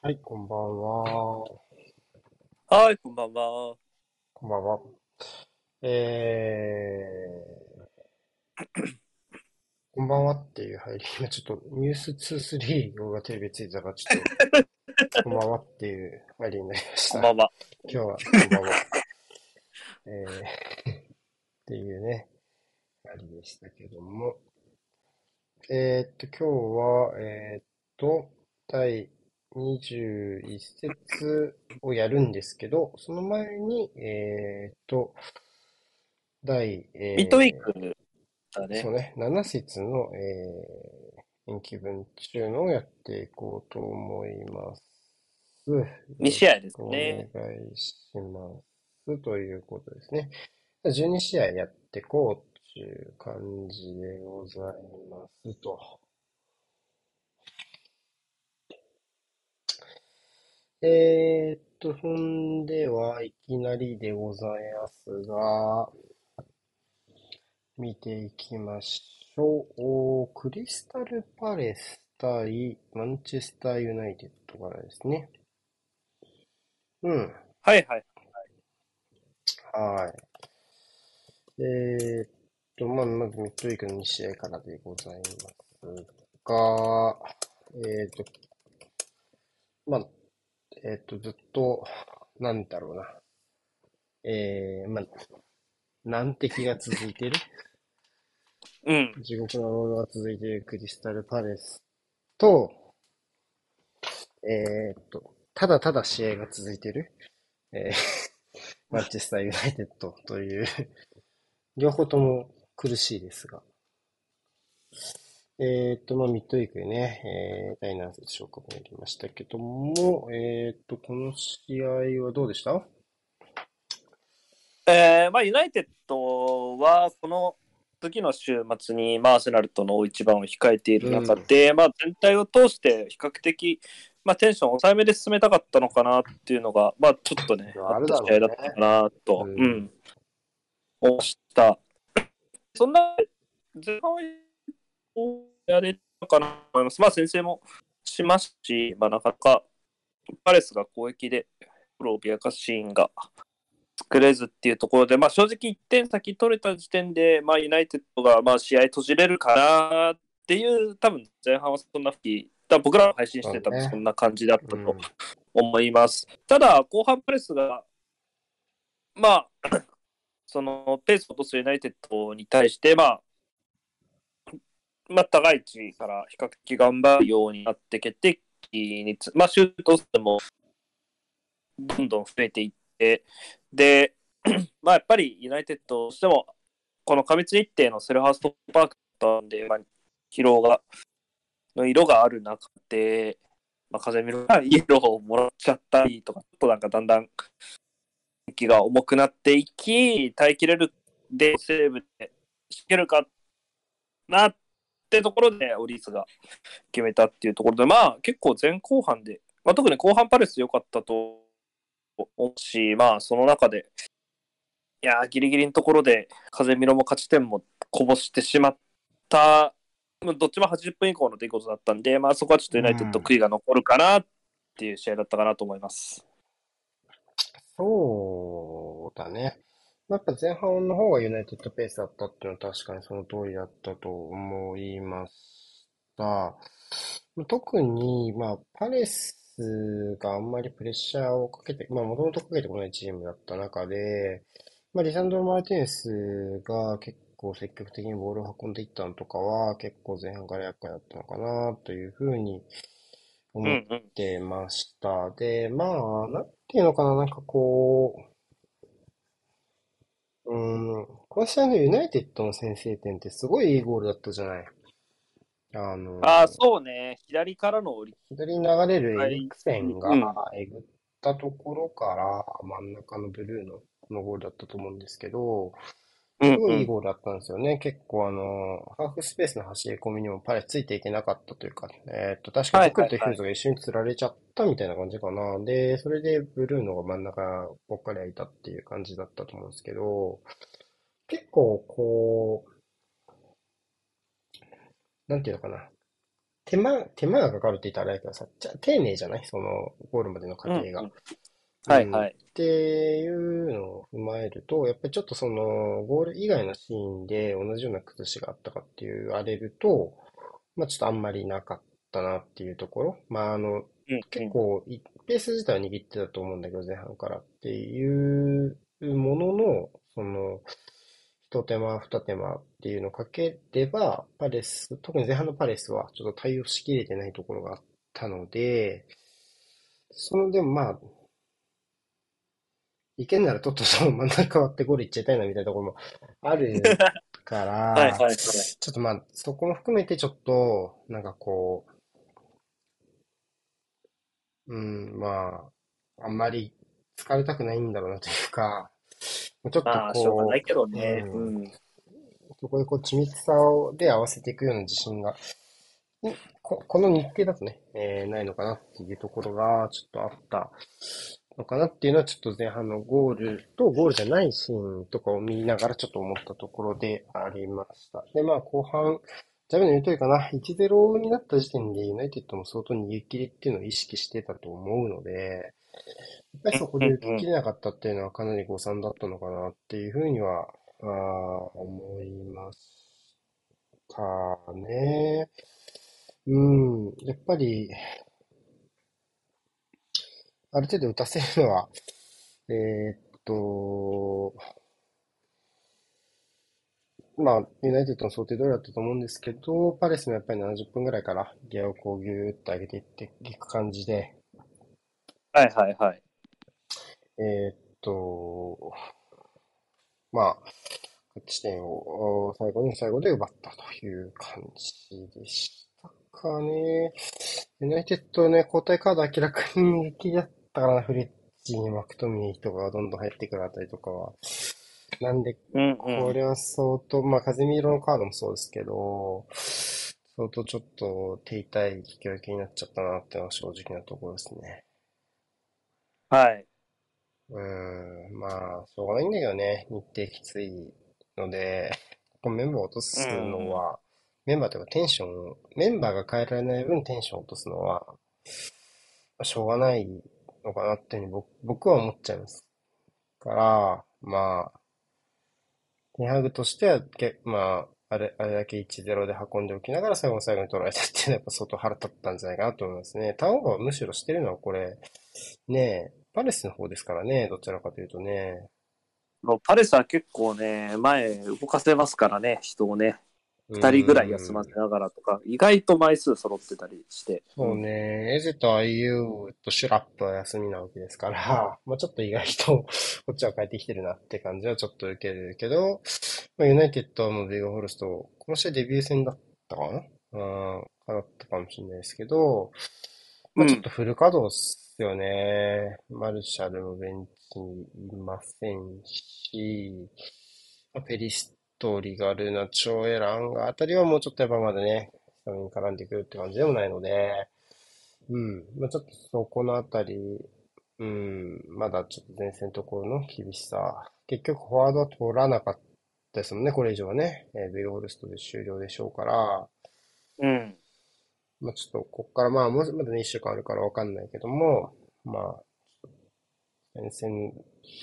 はい、こんばんは。はい、こんばんは。こんばんは。えー、こんばんはっていう入り、今ちょっとニュース2、3がテレビついてたから、ちょっと、こんばんはっていう入りになりました。こんばんは。今日は、こんばんは。えー、っていうね、入りでしたけども。えー、っと、今日は、えー、っと、第21節をやるんですけど、その前に、えー、っと、第、えー、ミッドウィークだね。そうね、7節の、えー、延期分中のをやっていこうと思います。2試合ですね。お願いします。ということですね。12試合やっていこうという感じでございますと。えーっと、そんでは、いきなりでございますが、見ていきましょう。クリスタルパレス対マンチェスターユナイテッドからですね。うん。はいはい。はい。えーっと、まあ、まずミッドウィークの2試合からでございますが、えーっと、まあ、えっと、ずっと、なんだろうな。えー、まあ、難敵が続いている？うん。地獄のロードが続いているクリスタルパレスと、えー、っと、ただただ試合が続いている、えー、マンチェスターユナイテッドという両方とも苦しいですが。えっと、まあ、ミッドウィークでね、えー、第何節消化もやりましたけども、えっと、この試合はどうでした？えー、まあ、ユナイテッドは、この次の週末に、まあ、アーセナルとの一番を控えている中で、うん、まあ、全体を通して比較的、まあ、テンション抑えめで進めたかったのかなっていうのが、まあ、ちょっとね、あった試合だったかなと、うん、うん、思いました。そんな前半はやれたかなと思います。まあ、先生もしますし、まあ、なかなかパレスが攻撃でプロを脅かすシーンが作れずっていうところで、まあ、正直1点先取れた時点で、まあ、ユナイテッドがまあ試合閉じれるかなっていう、多分前半はそんな吹き、僕らの配信してたもそんな感じだったと思います。ねうん、ただ、後半プレスが、まあ、そのペースを落とすユナイテッドに対して、まあ、まあ、高い位置から比較的頑張るようになってきて、まあ、シュート数もどんどん増えていって、で、まあ、やっぱりユナイテッドとしても、この過密日程のセルハーストパークだったんで、まあ、疲労が、の色がある中で、まあ、風見ろがイエローをもらっちゃったりとか、ちょっとなんかだんだん気が重くなっていき、耐えきれるで、セーブでしけるかなっってところでオリースが決めたっていうところで、まあ結構前後半で、まあ、特に後半パレス良かったと思うし、まあその中で、いやギリギリのところで風見ろも勝ち点もこぼしてしまった、どっちも80分以降の出来事だったんで、まあそこはちょっとユナイテッド悔いが残るかなっていう試合だったかなと思います。そうだね。やっぱ前半の方がユナイテッドペースだったっていうのは確かにその通りだったと思いました。特に、まあ、パレスがあんまりプレッシャーをかけて、まあ、もともとかけてこないチームだった中で、まあ、リサンドロ・マルティネスが結構積極的にボールを運んでいったのとかは、結構前半から厄介だったのかな、というふうに思ってました。で、まあ、なんていうのかな、なんかこう、うん、この試合のユナイテッドの先制点ってすごいいいゴールだったじゃない。あの、ああ、そうね。左からの折り。左に流れるエリクセンがえぐったところから真ん中のブルーののゴールだったと思うんですけど、すごいいいゴールだったんですよね。うんうん、結構あの、ハーフスペースの走り込みにもパレスついていけなかったというか、えっ、と、確かにクルとヒューズが一緒に釣られちゃったみたいな感じかな。で、それでブルーのが真ん中ぽっかり空いたっていう感じだったと思うんですけど、結構こう、なんていうのかな。手間、手間がかかるって言ったらあれだけどさ、じゃ丁寧じゃない？その、ゴールまでの過程が。うんうんはいはい。っていうのを踏まえると、やっぱりちょっとその、ゴール以外のシーンで同じような崩しがあったかって言われると、まあちょっとあんまりなかったなっていうところ。まああの、うん結構い、ペース自体は握ってたと思うんだけど、前半からっていうものの、その、一手間、二手間っていうのをかければ、パレス、特に前半のパレスはちょっと対応しきれてないところがあったので、その、でもまあ、いけんならとっとと真ん中割ってゴールいっちゃいたいなみたいなところもあるから、はいはいはい。ちょっとまあ、そこも含めてちょっと、なんかこう、うん、まあ、あんまり疲れたくないんだろうなというか、ちょっとまあ、しょうがこないけどね。ううんん。そこでこう、緻密さをで合わせていくような自信が、んこ、この日程だとね、えーないのかなっていうところが、ちょっとあったのかなっていうのは、ちょっと前半のゴールとゴールじゃないシーンとかを見ながらちょっと思ったところでありました。で、まあ、後半、ジャブの言う通りかな、1-0になった時点でユナイテッドも相当逃げ切りっていうのを意識してたと思うので、やっぱりそこで受け切れなかったっていうのはかなり誤算だったのかなっていうふうには、あ思いましたね。うん、やっぱり、ある程度打たせるのは、えーっと、まあ、ユナイテッドの想定通りだったと思うんですけど、パレスもやっぱり70分ぐらいからギアをこうギューッと上げていっていく感じで、はいはいはい。えーっと、まあ、勝ち点をお最後に最後で奪ったという感じでしたかね。ユナイテッドね、交代カード明らかに逃げ切りだったからな、フレッチにマクトミニとかがどんどん入ってくるあたりとかは。なんで、うんこうん。れは相当、まあ、風見色のカードもそうですけど、相当ちょっと手痛い引き分けになっちゃったなっていうのは正直なところですね。はい。うーん、まあ、しょうがないんだけどね、日程きついので、ここメンバーを落とすのは、メンバーというかテンションを、メンバーが変えられない分テンションを落とすのは、まあしょうがないのかなっていうふうに僕は思っちゃいます。から、まあ、テンハグとしては、けまあ、あれ、あれだけ1-0で運んでおきながら最後の最後に取られたっていうのはやっぱ相当腹立ったんじゃないかなと思いますね。ターンオーバーむしろしてるのはこれ、ねえ、パレスの方ですからね、どちらかというとね。パレスは結構ね、前動かせますからね、人をね、二人ぐらい休ませながらとか、意外と枚数揃ってたりして。そうね、エゼとアイユーとシュラップは休みなわけですから、まあちょっと意外と こっちは変えてきてるなって感じはちょっと受けるけど、まあ、ユナイテッドのベガフォルスト、この試合デビュー戦だったかな？うん、かだったかもしれないですけど、まあちょっとフル稼働っすよね。マルシャルもベンチにいませんし、まあペリストリガルナ、チョエランがあたりはもうちょっとやっぱまだね、スタメンに絡んでくるって感じでもないので、うん。まあ、ちょっとそこのあたり、うん、まだちょっと前線のところの厳しさ。結局フォワードは取らなかったですもんね、これ以上はね。えーベイオールストで終了でしょうから、うん。まあちょっとこっからまあもうまだね、一週間あるからわかんないけども、まあ、前線、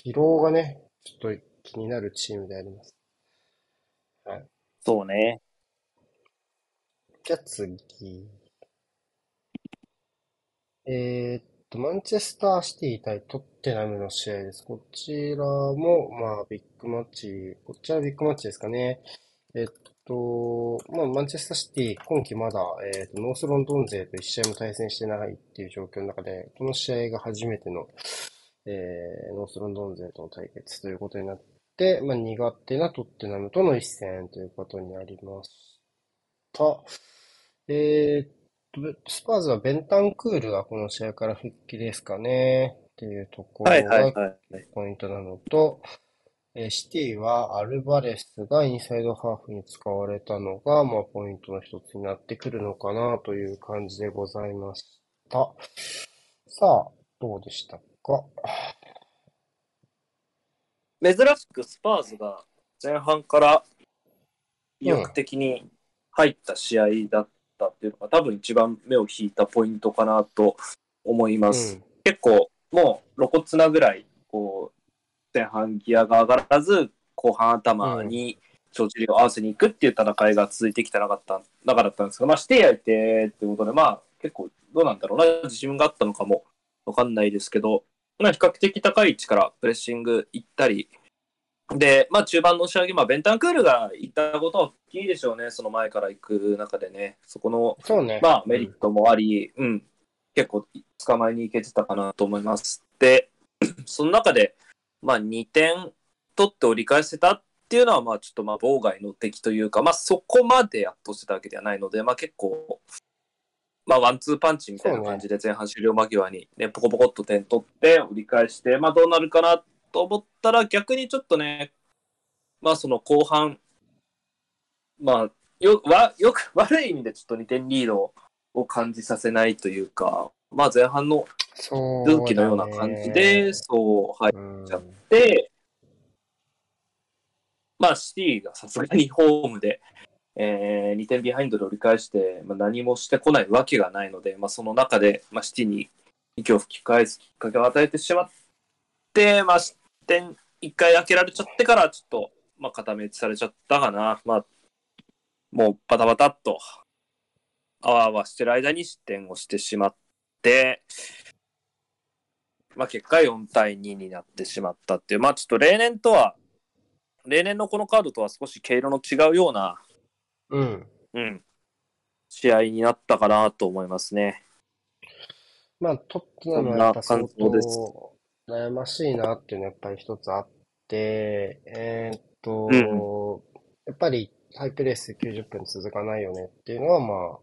疲労がね、ちょっと気になるチームであります。そうね。じゃあ次。えーっと、マンチェスターシティ対トッテナムの試合です。こちらも、まあ、ビッグマッチ、こちらビッグマッチですかね。えっと、まあ、マンチェスターシティ、今季まだ、えーっと、ノースロンドン勢と一試合も対戦してないっていう状況の中で、この試合が初めての、えー、ノースロンドン勢との対決ということになって、まあ、苦手なトッテナムとの一戦ということになりました。えーっと、スパーズはベンタンクールがこの試合から復帰ですかね。っていうとこはいろが。ポイントなのと、えーシティはアルバレスがインサイドハーフに使われたのが、まあ、ポイントの一つになってくるのかなという感じでございました。さあ、どうでしたか？珍しくスパーズが前半から意欲的に入った試合だっったっていうのが多分一番目を引いたポイントかなと思います。うん結構もう露骨なぐらい、こう、前半ギアが上がらず、後半頭に帳尻を合わせに行くっていう戦いが続いてきたなかった、中だったんですが、まあ、してやいてってことで、まあ、結構どうなんだろうな、自信があったのかもわかんないですけど、まあ、比較的高い位置からプレッシング行ったり、で、まあ、中盤の仕上げ、まあ、ベンタンクールが行ったことは大きいでしょうね、その前から行く中でね、そこのそうね。まあ、メリットもあり、うん、結構捕まえに行けてたかなと思います。で、その中で、まあ、2点取って折り返せたっていうのは、まあ、ちょっとまあ、妨害の敵というか、まあ、そこまで圧倒してたわけではないので、まあ、結構、まあ、ワンツーパンチみたいな感じで前半終了間際にね、ポコポコっと点取って折り返して、まあ、どうなるかなと思ったら、逆にちょっとね、まあ、その後半、まあ、よわよく 悪い意味でちょっと2点リードを感じさせないというか、まあ、前半の。空気のような感じで、そう入うんっちゃって、まあ、シティがさすがにホームで、えー2点ビハインドで折り返して、まあ、何もしてこないわけがないので、まあ、その中で、まあ、シティに息を吹き返すきっかけを与えてしまって、まあ、失点1回開けられちゃってから、ちょっと、まあ、固め打ちされちゃったかな。まあ、もうバタバタっと、あわあわしてる間に失点をしてしまって、まあ、結果4対2になってしまったっていう、まあ、ちょっと例年とは、例年のこのカードとは少し毛色の違うような、うん。うん、試合になったかなと思いますね。まあ、トッテナムはやっぱ相当悩ましいなっていうのはやっぱり一つあって、えーっと、うんやっぱりハイプレース90分続かないよねっていうのは、ま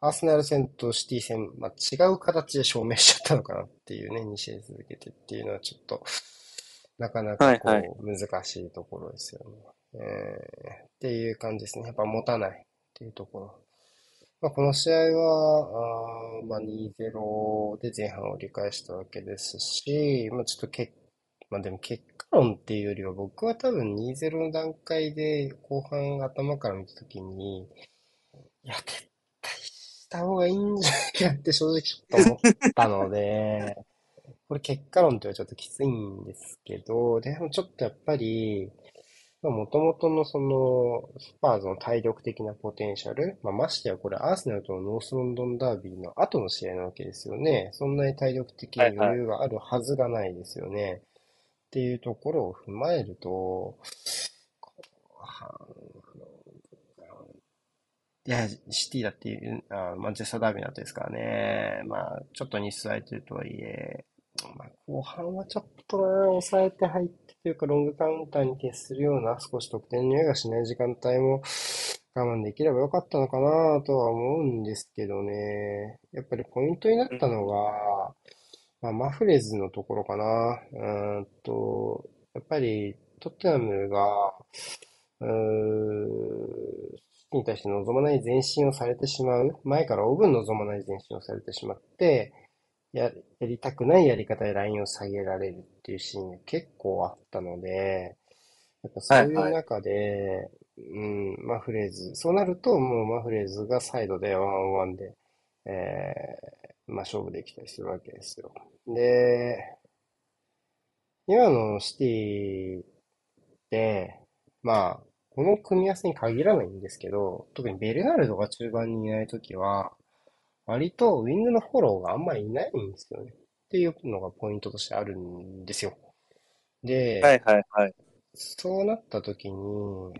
あ、アーセナル戦とシティ戦、まあ、違う形で証明しちゃったのかなっていうね、2試合続けてっていうのはちょっと、なかなかこはいはう、難しいところですよね。えーっていう感じですね。やっぱ持たないっていうところ。まあ、この試合は、あまあ、2-0で前半を折り返したわけですし、まあ、ちょっとけ、まあ、でも結果論っていうよりは、僕は多分2-0の段階で後半頭から見たときに、いや、撤退した方がいいんじゃないかって正直ちょっと思ったので、これ結果論ってはちょっときついんですけど、でもちょっとやっぱり、もともとのその、スパーズの体力的なポテンシャル、まあ、ましてやこれアーセナルとのノースロンドンダービーの後の試合なわけですよね。そんなに体力的な余裕があるはずがないですよね。っていうところを踏まえると、いや、シティだっていう、あマンチェスターダービーの後ですからね。まあ、ちょっと日数空いてるとはいえ、まあ、後半はちょっとな、抑えて入ってというか、ロングカウンターに徹するような、少し得点の匂いがしない時間帯も我慢できればよかったのかなとは思うんですけどね。やっぱりポイントになったのが、まあ、マフレズのところかな。うんと、やっぱりトッテナムが、うーん、に対して望まない前進をされてしまう。前からオーブン望まない前進をされてしまって、や、やりたくないやり方でラインを下げられるっていうシーンが結構あったので、やっぱそういう中で、うん、マフレーズ、そうなるともうマフレーズがサイドでワンワンで、えー、まあ勝負できたりするわけですよ。で、今のシティで、まあ、この組み合わせに限らないんですけど、特にベルナルドが中盤にいないときは、割とウィングのフォローがあんまりいないんですよね。っていうのがポイントとしてあるんですよ。で、はいはいはい。そうなったときに、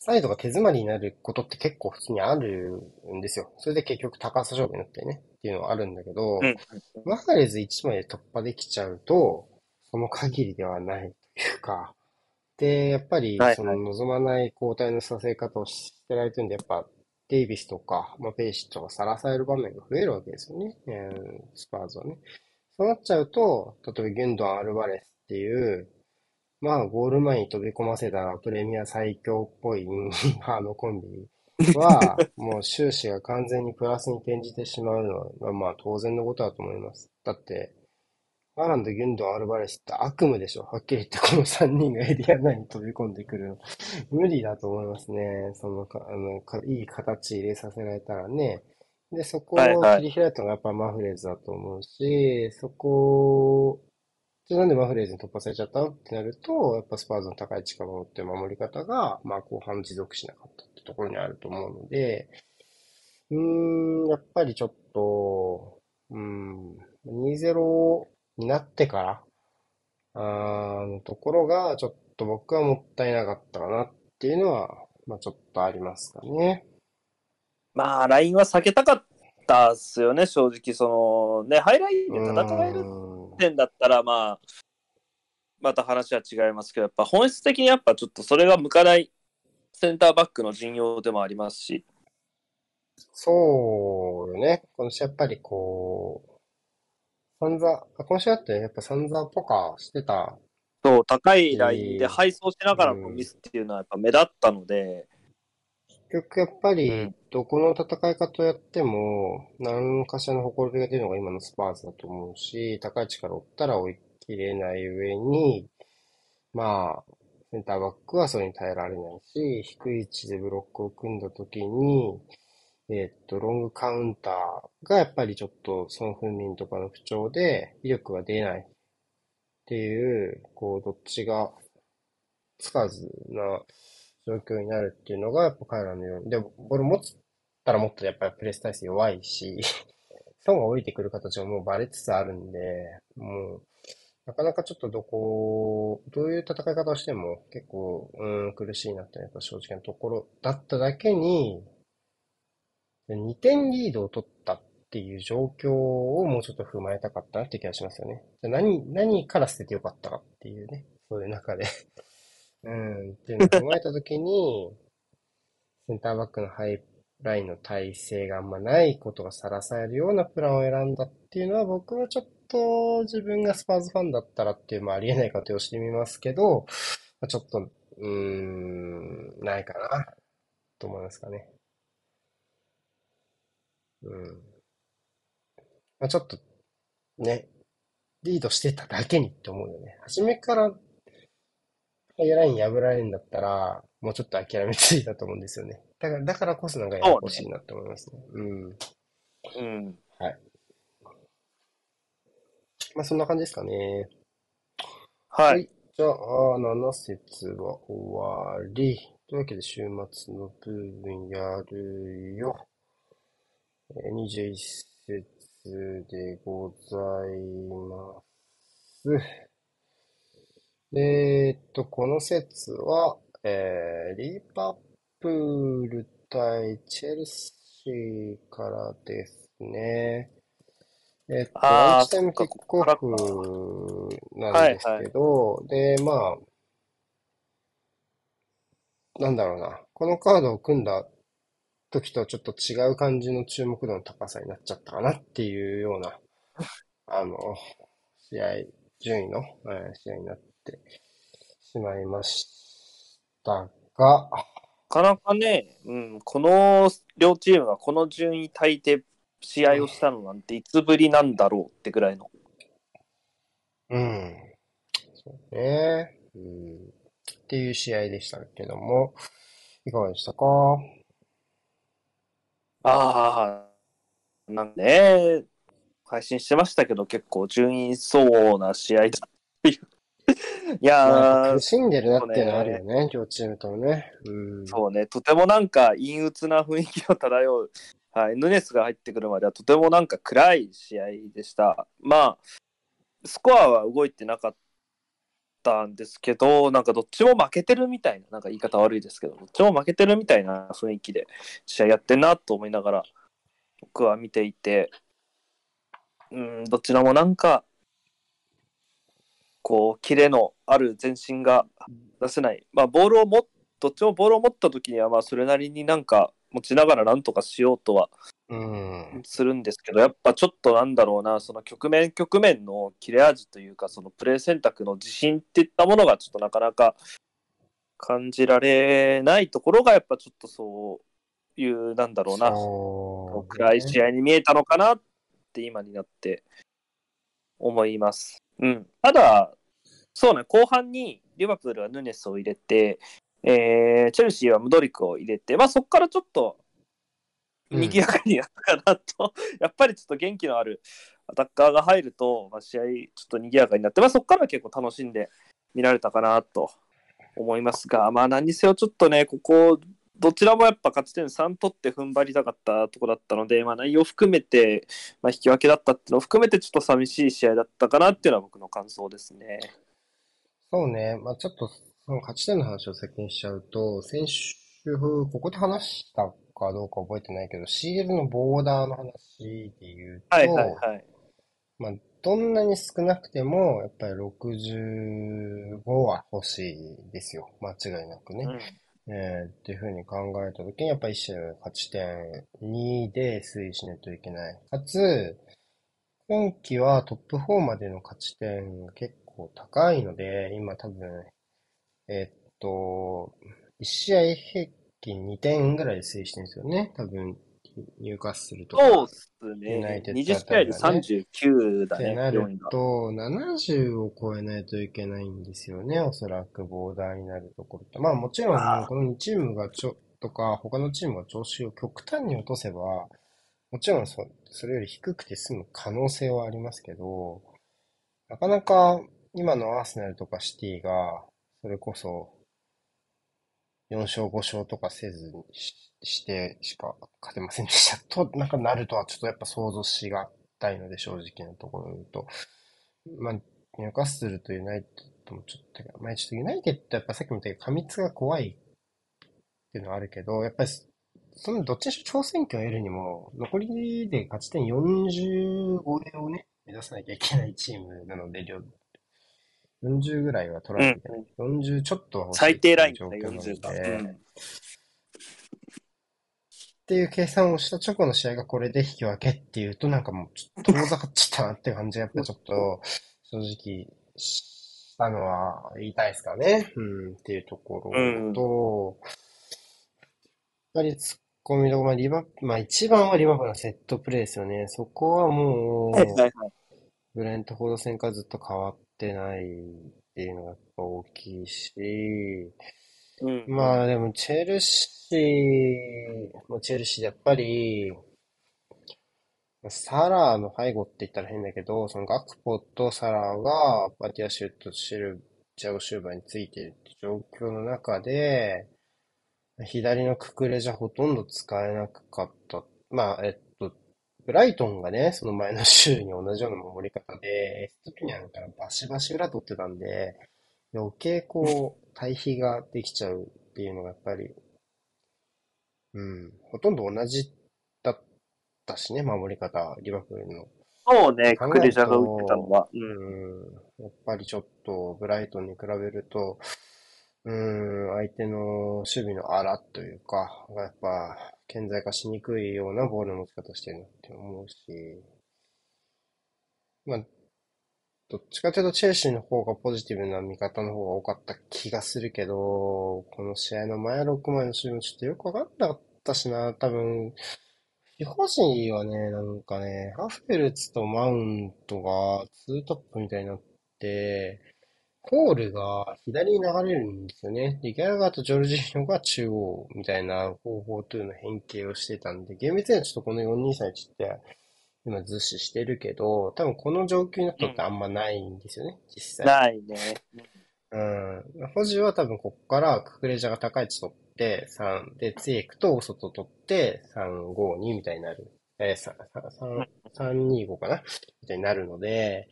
サイドが手詰まりになることって結構普通にあるんですよ。それで結局高さ勝負になってね、っていうのはあるんだけど、うん。マファレーズ1枚で突破できちゃうと、その限りではないというか、で、やっぱりその望まない交代のさせ方をしてられてるんで、やっぱデイビスとか、まあ、ペイシッチとかさらされる場面が増えるわけですよね、えースパーズはね。そうなっちゃうと、例えばギュンドアン・アルバレスっていう、まあ、ゴール前に飛び込ませたプレミア最強っぽい あのコンビは、もう終始が完全にプラスに転じてしまうのは、まあ当然のことだと思います。だって、アーランド、ギュンドン、アルバレスって悪夢でしょ。はっきり言ってこの3人がエリア内に飛び込んでくるの。無理だと思いますね。そのか、あの、かいい形入れさせられたらね。で、そこをはいはい切り開いたのがやっぱマフレーズだと思うし、そこ、じゃあなんでマフレーズに突破されちゃったのってなると、やっぱスパーズの高い位置から守ってる守り方が、まあ後半持続しなかったってところにあると思うので、うーん、やっぱりちょっと、うーん、2-0になってから、あーのところが、ちょっと僕はもったいなかったかなっていうのは、まあちょっとありますかね。まあ、ラインは避けたかったっすよね、正直。その、ね、ハイラインで戦えるう点だったら、まあ、また話は違いますけど、やっぱ本質的にやっぱちょっとそれが向かないセンターバックの陣容でもありますし、そうよね。今週やっぱりこう、サンザ、あ今週だってやっぱサンザポカしてた。そう、高いラインでうん配送しながらのミスっていうのはやっぱ目立ったので、結局やっぱりうん、どこの戦い方をやっても、何かしらのほころびが出るのが今のスパーズだと思うし、高い位置から追ったら追い切れない上に、まあ、センターバックはそれに耐えられないし、低い位置でブロックを組んだ時に、えっと、ロングカウンターがやっぱりちょっとソン・フンミンとかの不調で威力が出ないっていう、こう、どっちがつかずな状況になるっていうのが、やっぱ彼らのように。で、ボール持ったらもっとやっぱりプレス体制弱いし、ソンが降りてくる形がもうバレつつあるんで、もう、なかなかちょっとどこ、どういう戦い方をしても結構、うん、苦しいなってやっぱ正直なところだっただけに、2点リードを取ったっていう状況をもうちょっと踏まえたかったなって気がしますよね。何、何から捨ててよかったかっていうね、そういう中で うん、っていうのを踏まえたときに、センターバックのハイラインの体勢があんまないことがさらされるようなプランを選んだっていうのは僕はちょっと自分がスパーズファンだったらっていう、まあありえない仮定をしてみますけど、ちょっと、うーん、ないかな、と思いますかね。うん。まあちょっと、ね、リードしてただけにって思うよね。初めからハイライン破られるんだったら、もうちょっと諦めついたと思うんですよね。だから、だからこそなんかややこしいなって思いますね。うん。うん。まあそんな感じですかね。はい。じゃあ、7節は終わり。というわけで、週末の部分やるよ。えー21節でございます。えーっと、この節は、えーリバプール対チェルシーからですね。えっと、あーランチタイムキックオフなんですけど、で、まあ、なんだろうな。このカードを組んだ時とちょっと違う感じの注目度の高さになっちゃったかなっていうような、あの、試合、順位の、えー試合になってしまいましたが、なかなかね、うん、この両チームがこの順位帯で試合をしたのなんていつぶりなんだろうってぐらいの。うん。そうね。うん。っていう試合でしたけども、いかがでしたか？ああ、なんで？ね、配信してましたけど、結構順位そうな試合だっていう。いやーまあ苦、しんでるなっていうのはあるよね、両チームともね。うん。そうね、とてもなんか陰鬱な雰囲気を漂う、はい、ヌネスが入ってくるまではとてもなんか暗い試合でした。まあ、スコアは動いてなかったんですけど、なんかどっちも負けてるみたいな、なんか言い方悪いですけど、どっちも負けてるみたいな雰囲気で試合やってんなと思いながら、僕は見ていて、うん、どちらもなんか、こう、キレのある前進が出せない。まあ、ボールを持っどっちもボールを持った時には、まあ、それなりになんか持ちながらなんとかしようとは。するんですけど、やっぱちょっとなんだろうな、その局面局面の切れ味というか、そのプレー選択の自信っていったものがちょっとなかなか感じられないところが、やっぱちょっとそういう、なんだろうな、そう暗い試合に見えたのかなって今になって思います。うん。ただ、そうね、後半にリバプールはヌネスを入れて、えーチェルシーはムドリクを入れて、まあそこからちょっと賑やかになったかなと、やっぱりちょっと元気のあるアタッカーが入ると、まあ、試合ちょっと賑やかになって、まあそこからは結構楽しんで見られたかなと思いますが、まあ何にせよちょっとね、ここ、どちらもやっぱ勝ち点3取って踏ん張りたかったとこだったので、まあ、内容含めて、まあ、引き分けだったっていうのを含めて、ちょっと寂しい試合だったかなっていうのは僕の感想ですね。そうね。まあちょっと、その勝ち点の話を先にしちゃうと、先週、ここで話したかどうか覚えてないけど、CL のボーダーの話で言うと、はいはいはい。まあ、どんなに少なくても、やっぱり65は欲しいですよ。間違いなくね。うんえーっていうふうに考えたときに、やっぱり1試合勝ち点2で推移しないといけない。かつ、今季はトップ4までの勝ち点が結構高いので、今多分、えーっと、1試合平均2点ぐらいで推移してるんですよね。多分、入荷するとか。そうっすユナイテね。ッド20試合で39だね、ってな4位が。ると、70を超えないといけないんですよね。おそらくボーダーになるところと。まあもちろんこの2チームがちょ、とか、他のチームが調子を極端に落とせば、もちろんそ、それより低くて済む可能性はありますけど、なかなか今のアーセナルとかシティが、それこそ、4勝5勝とかせずにししてしか勝てませんでしたと、なんかなるとはちょっとやっぱ想像しがたいので、正直なところを言うと。まあ、ニューカッスルとユナイテッドもちょっと、まあちょっとユナイテッドやっぱさっきも言ったけど、過密が怖いっていうのはあるけど、やっぱりそのどっちにしろ挑戦権を得るにも、残りで勝ち点45をね、目指さなきゃいけないチームなので、両40ぐらいは取らなきゃいけない。40ちょっとは欲しい最低ラインだ状況なの40が。でうんっていう計算をした直後の試合がこれで引き分けっていうと、なんかもうちょっと遠ざかっちゃったなって感じがやっぱりちょっと正直したのは言いたいですかね。うん、っていうところと、やっぱり突っ込みどころ、まあリバ、まあ一番はリバプのセットプレーですよね。そこはもう、はいはいはい。ブレントフォード戦からずっと変わってないっていうのが大きいし、うん、まあでも、チェルシー、もうチェルシーでやっぱり、サラーの背後って言ったら変だけど、そのガクポとサラーがバティアシュとシル、ジャオシューバーについているって状況の中で、左のククレじゃほとんど使えなかった。まあ、えっと、ブライトンがね、その前の週に同じような守り方で、エストピニャンからバシバシ裏取ってたんで、余計こう、対比ができちゃうっていうのがやっぱり、うん、ほとんど同じだったしね、守り方、リバプールの。そうね、クレジャが打ってたのは。うんうん、やっぱりちょっとブライトンに比べると、うん、相手の守備の荒というか、がやっぱ顕在化しにくいようなボールの持ち方してるなって思うし、まあ、どっちかというとチェルシーの方がポジティブな見方の方が多かった気がするけど、この試合の前6枚の守備もちょっとよくわかんなかったしな、多分、非保持はね、なんかね、ハフェルツとマウントがツートップみたいになって、コールが左に流れるんですよね。で、ギャラガーとジョルジーノが中央みたいな方法というの変形をしてたんで、厳密にはちょっとこの4-2-3-1って今図示してるけど、多分この状況になったってあんまないんですよね、実際。ないね。うん。保持は多分こっからククレジャが高い位置取って、3で、ツイエクと外取って、3、5、2みたいになる。えー、3、3、3、2、5かな？みたいになるので、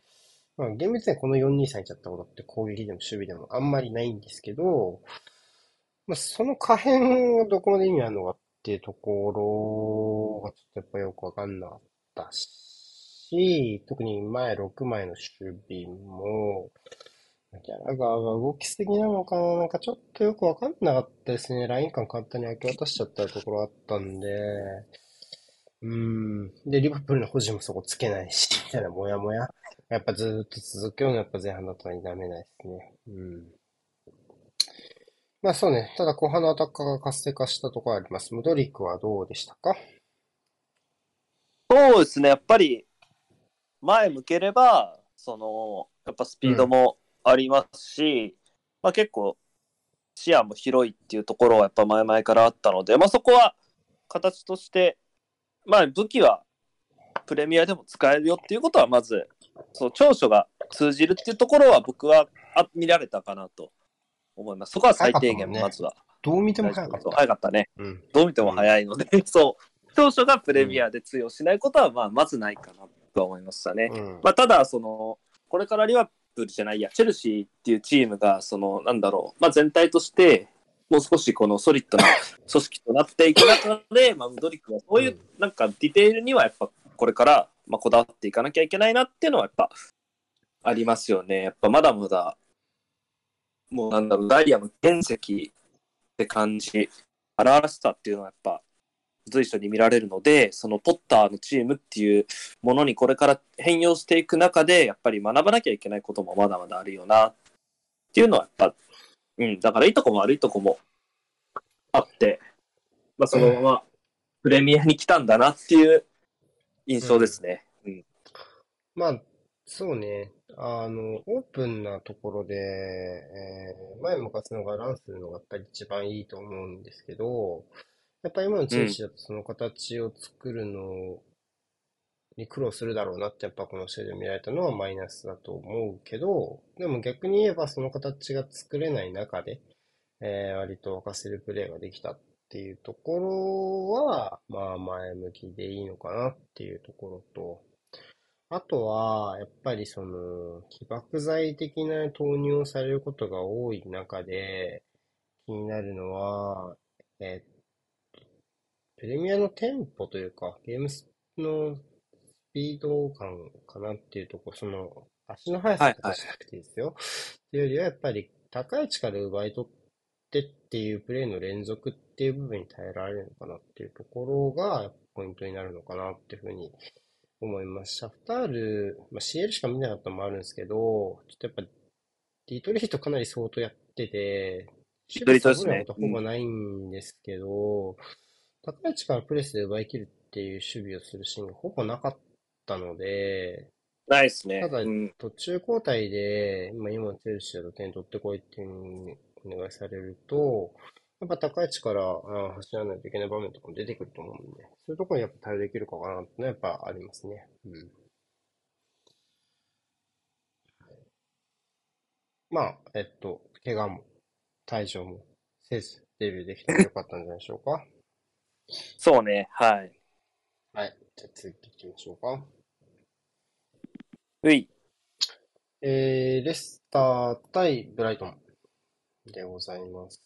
まあ、厳密にこの4、2、3いっちゃったことって攻撃でも守備でもあんまりないんですけど、まあ、その可変がどこまで意味あるのかっていうところがちょっとやっぱよくわかんなかったし、特に前6枚の守備も、ギャラガーが動きすぎなのかななんかちょっとよくわかんなかったですね。ライン感簡単に明け渡しちゃったところあったんで、うん。で、リバプールの保持もそこつけないし、みたいなもやもや。やっぱずっと続くようなやっぱ前半だったのにダメないですね。うん。まあそうね。ただ後半のアタッカーが活性化したところあります。ムドリックはどうでしたか？そうですね、やっぱり、前向ければ、その、やっぱスピードもありますし、まあ結構、視野も広いっていうところはやっぱ前々からあったので、まあそこは形として、まあ武器はプレミアでも使えるよっていうことはまず、そう長所が通じるっていうところは僕はあ見られたかなと思います。そこは最低限まずは。どう見ても早かった。早かったね。うん。どう見ても早いので、そう、当初がプレミアで通用しないことは、まあ、まずないかなとは思いましたね。うん。まあ、ただ、その、これからリバプールじゃないや、チェルシーっていうチームが、その、なんだろう、まあ、全体として、もう少しこのソリッドな 組織となっていく中で、まあ、ムドリックはそういう、なんかディテールにはやっぱ、これから、まあ、こだわっていかなきゃいけないなっていうのはやっぱ、ありますよね。やっぱ、まだまだ、もうなんだろう、ダイヤの原石って感じ、荒々しさっていうのはやっぱ随所に見られるので、そのポッターのチームっていうものにこれから変容していく中で、やっぱり学ばなきゃいけないこともまだまだあるよなっていうのはやっぱ、うん、だからいいとこも悪いとこもあって、まあそのままプレミアに来たんだなっていう印象ですね。うん。まあ、そうね。あの、オープンなところで、えー前向かすのがランするのがやっぱり一番いいと思うんですけど、やっぱり今のチェルシだとその形を作るのに苦労するだろうなってやっぱこの試合で見られたのはマイナスだと思うけど、でも逆に言えばその形が作れない中で、えー割と沸かせるプレーができたていうところは、まあ前向きでいいのかなっていうところと、あとは、やっぱりその、起爆剤的な投入をされることが多い中で、気になるのは、えっプレミアのテンポというか、ゲームのスピード感かなっていうところ、その、足の速さとかじゃなくていいですよ。っていうよりは、やっぱり高い力を奪い取ってっていうプレーの連続っていう部分に耐えられるのかなっていうところが、ポイントになるのかなっていうふうに思います。シャフタール、まあ、CL しか見なかったのもあるんですけど、ちょっとやっぱ、ディトリートかなり相当やってて、ディトリートでほぼないんですけど、高い位置からプレスで奪い切るっていう守備をするシーンがほぼなかったので、ないですね。ただうん。途中交代で、まあ、今のチェルシーだと点取ってこいっていうお願いされると、やっぱ高い位置からあ走らないといけない場面とかも出てくると思うんで、そういうところにやっぱ対応できるかかなってのはやっぱありますね。うん。まあ、えっと、怪我も退場もせずデビューできてよかったんじゃないでしょうか。そうね。はい。はい。じゃあ次行きましょうか。うい。えー、レスター対ブライトンでございます。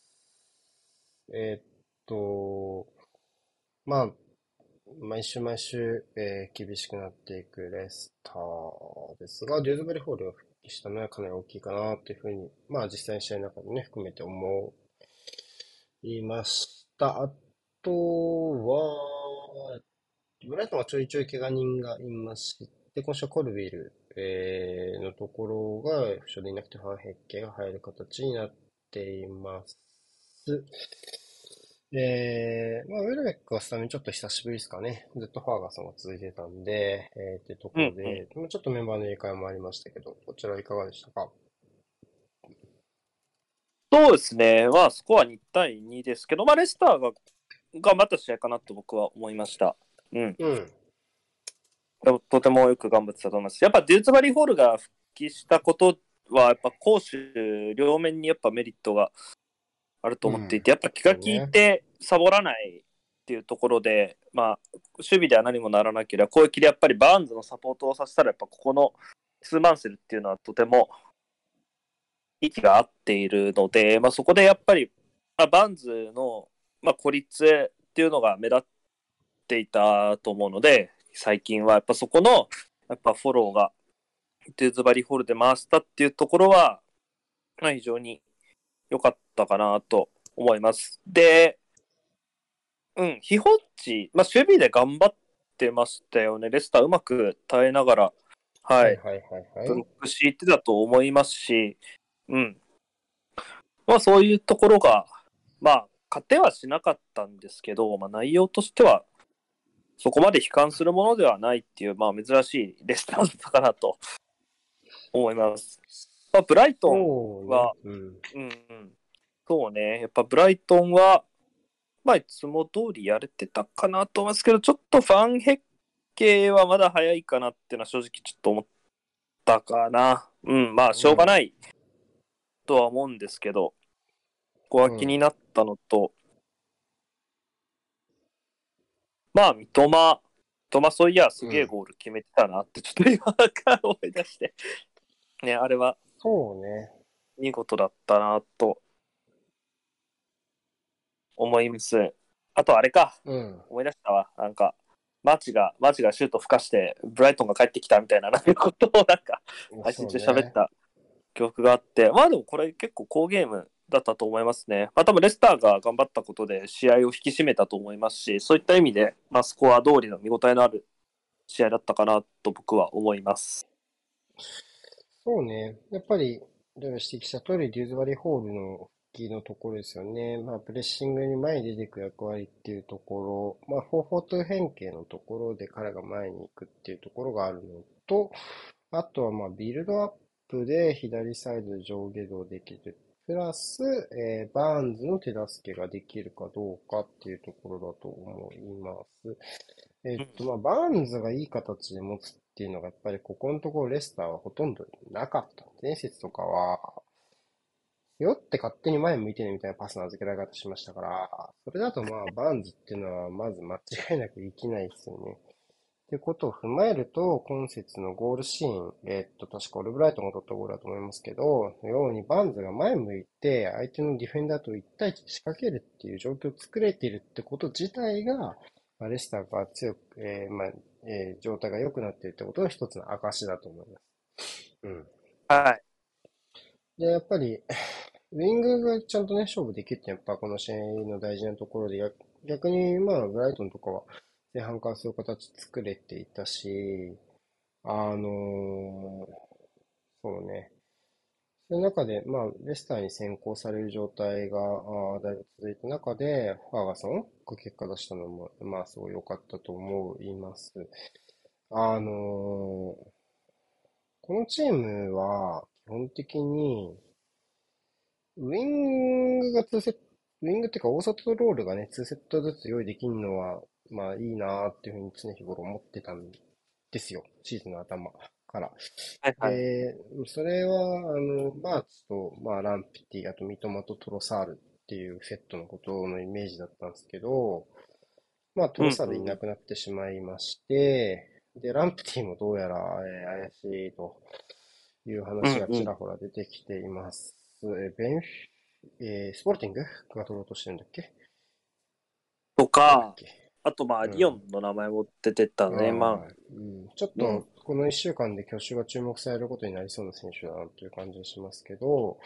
えーっと、まあ、毎週毎週、えー厳しくなっていくレスターですが、デューズベリーホールが復帰したのはかなり大きいかなというふうに、まあ実際に試合の中でね、含めて思いました。あとは、ブライトンはちょいちょい怪我人がいまして、今週はコルビル、えーのところが負傷でいなくてファンヘッケが入る形になっています。えー、まあ、ウェルベックはスタメンちょっと久しぶりですかね。ずっとファーガソンが続いてたんで、えー、ってところで、まあちょっとメンバーの入れ替えもありましたけど、こちらはいかがでしたか？そうですね。まあ、スコア2対2ですけど、まあ、レスターが頑張った試合かなと僕は思いました。うん。うん。とてもよく頑張ってたと思います。やっぱデューツバリーホールが復帰したことは、やっぱ攻守両面にやっぱメリットがあると思っていて、やっぱ気が利いてサボらないっていうところで、まあ、守備では何もならなければ、攻撃でやっぱりバーンズのサポートをさせたら、やっぱここのツーマンセルっていうのはとても息が合っているので、まあ、そこでやっぱり、まあ、バーンズの、まあ、孤立っていうのが目立っていたと思うので、最近はやっぱそこのやっぱフォローがデズバリーホールで回したっていうところは、まあ、非常に良かったかなと思います。で、うん、ヒホッチ、まあ、守備で頑張ってましたよね。レスターうまく耐えながら、はい、はいはいはいロ。ック敷いてたと思いますし、うん。まあそういうところが、まあ勝てはしなかったんですけど、まあ内容としてはそこまで悲観するものではないっていう、まあ珍しいレスターだったかなと思います。まあ、ブライトン、はね。うん。うんうん、そうね、やっぱブライトンは、まあ、いつも通りやれてたかなと思いますけど、ちょっとファンヘッケはまだ早いかなっていうのは正直ちょっと思ったかな。うん、まあ、しょうがないとは思うんですけど、ここは気になったのと、まあ、三笘、三笘そういや、すげえゴール決めてたなって、ちょっと今から思い出して、ね、あれはそうね。見事だったなと思います。あとあれか、うん。思い出したわ。なんか、マーチが、マーチがシュート吹かして、ブライトンが帰ってきたみたいな、なんかことをなんか、配信中喋った記憶があって、まあでもこれ結構好ゲームだったと思いますね。まあ多分レスターが頑張ったことで試合を引き締めたと思いますし、そういった意味で、まあスコア通りの見応えのある試合だったかなと僕は思います。そうね。やっぱり、指摘した通り、デューズバリーホールのキーのところですよね。まあ、プレッシングに前に出ていく役割っていうところ、まあ、4-4-2変形のところで彼が前に行くっていうところがあるのと、あとはまあ、ビルドアップで左サイド上下動できる。プラス、えーバーンズの手助けができるかどうかっていうところだと思います。えっと、まあ、バーンズがいい形で持つっていうのが、やっぱりここのところレスターはほとんどなかった。前節とかは、よって勝手に前向いてねみたいなパスの預けられ方しましたから、それだとまあ、バーンズっていうのはまず間違いなく生きないですよね。ってことを踏まえると、今節のゴールシーン、えっと、確かオルブライトが取ったゴールだと思いますけど、のようにバーンズが前向いて、相手のディフェンダーと1対1で仕掛けるっていう状況を作れているってこと自体が、まあレスターが強く、えーまあ、えー状態が良くなっているってことの一つの証だと思います。うん。はい。で、やっぱり、ウィングがちゃんとね、勝負できるってやっぱこの試合の大事なところで、逆逆に、まあ、ブライトンとかは前半からそういう形作れていたし、あのーそうね。その中で、まあ、レスターに先行される状態が、あーだいぶ続いた中で、ファーガソンが結果出したのも、まあ、すごい良かったと思います。あのーこのチームは、基本的に、ウィングが2セット、ウィングっていうか、大外ロールがね、2セットずつ用意できるのは、まあいいなーっていうふうに常日頃思ってたんですよ。シーズンの頭から。はいはい。で、それは、あの、バーツと、まあ、ランピティ、あと三笘とトロサールっていうセットのことのイメージだったんですけど、まあ、トロサールいなくなってしまいまして、で、ランピティもどうやら、えー怪しいという話がちらほら出てきています。えーベンフィ、えースポルティングが取ろうとしてるんだっけ？とか、け？あとまあ、うんリオンの名前も出てたね。まあ、うん、ちょっうんと、この一週間で去就が注目されることになりそうな選手だなという感じがしますけど、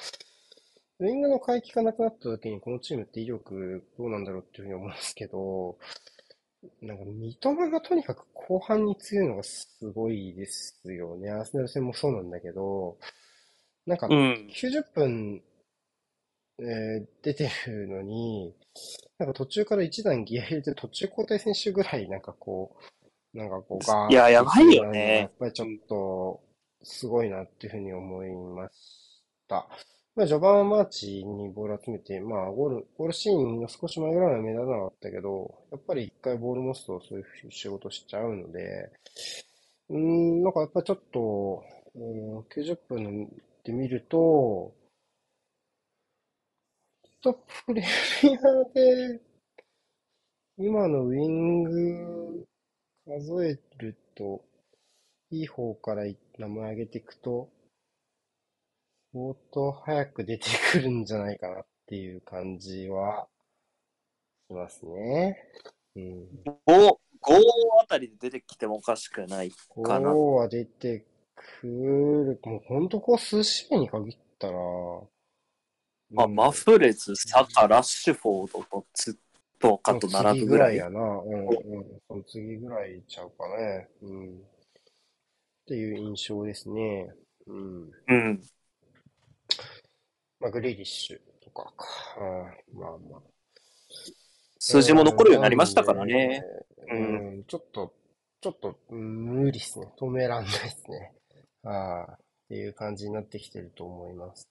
ウィングの回帰がなくなった時にこのチームって威力どうなんだろうっていうふうに思うんですけど、なんか三笘がとにかく後半に強いのがすごいですよね。アーセナル戦もそうなんだけど、なんかうん。90分、えー出てるのに、なんか途中から一段ギア入れて途中交代選手ぐらいなんかこう、なんかこうガーッいややばいよねやっぱりちょっとすごいなっていうふうに思いました。まあ序盤はマーチにボール集めて、まあゴール、ゴールシーンの少し前ぐらいは目立たなかったけど、やっぱり一回ボール持つとそういう仕事しちゃうので、うーん、なんかやっぱりちょっと、うん、90分で見ると、とプレミアで、今のウィング数えると、いい方から名前挙げていくと、相当早く出てくるんじゃないかなっていう感じはしますね。うん。5、5あたりで出てきてもおかしくない。かなこうは出てくる。もうほんとこう数試合に限ったら、まあ、うんマフレズ、サカ、ラッシュフォードとツとかと並ぶぐらい。その次ぐらいやな。うんうん。その次ぐらいちゃうかね。うん。っていう印象ですね。うん。うん。まあ、グリーリッシュとかか。うん、まあまあ。数字も残るようになりましたからね。う。うんちょっと、ちょっと、うん無理っすね。止めらんないっすね。ああ。っていう感じになってきてると思います。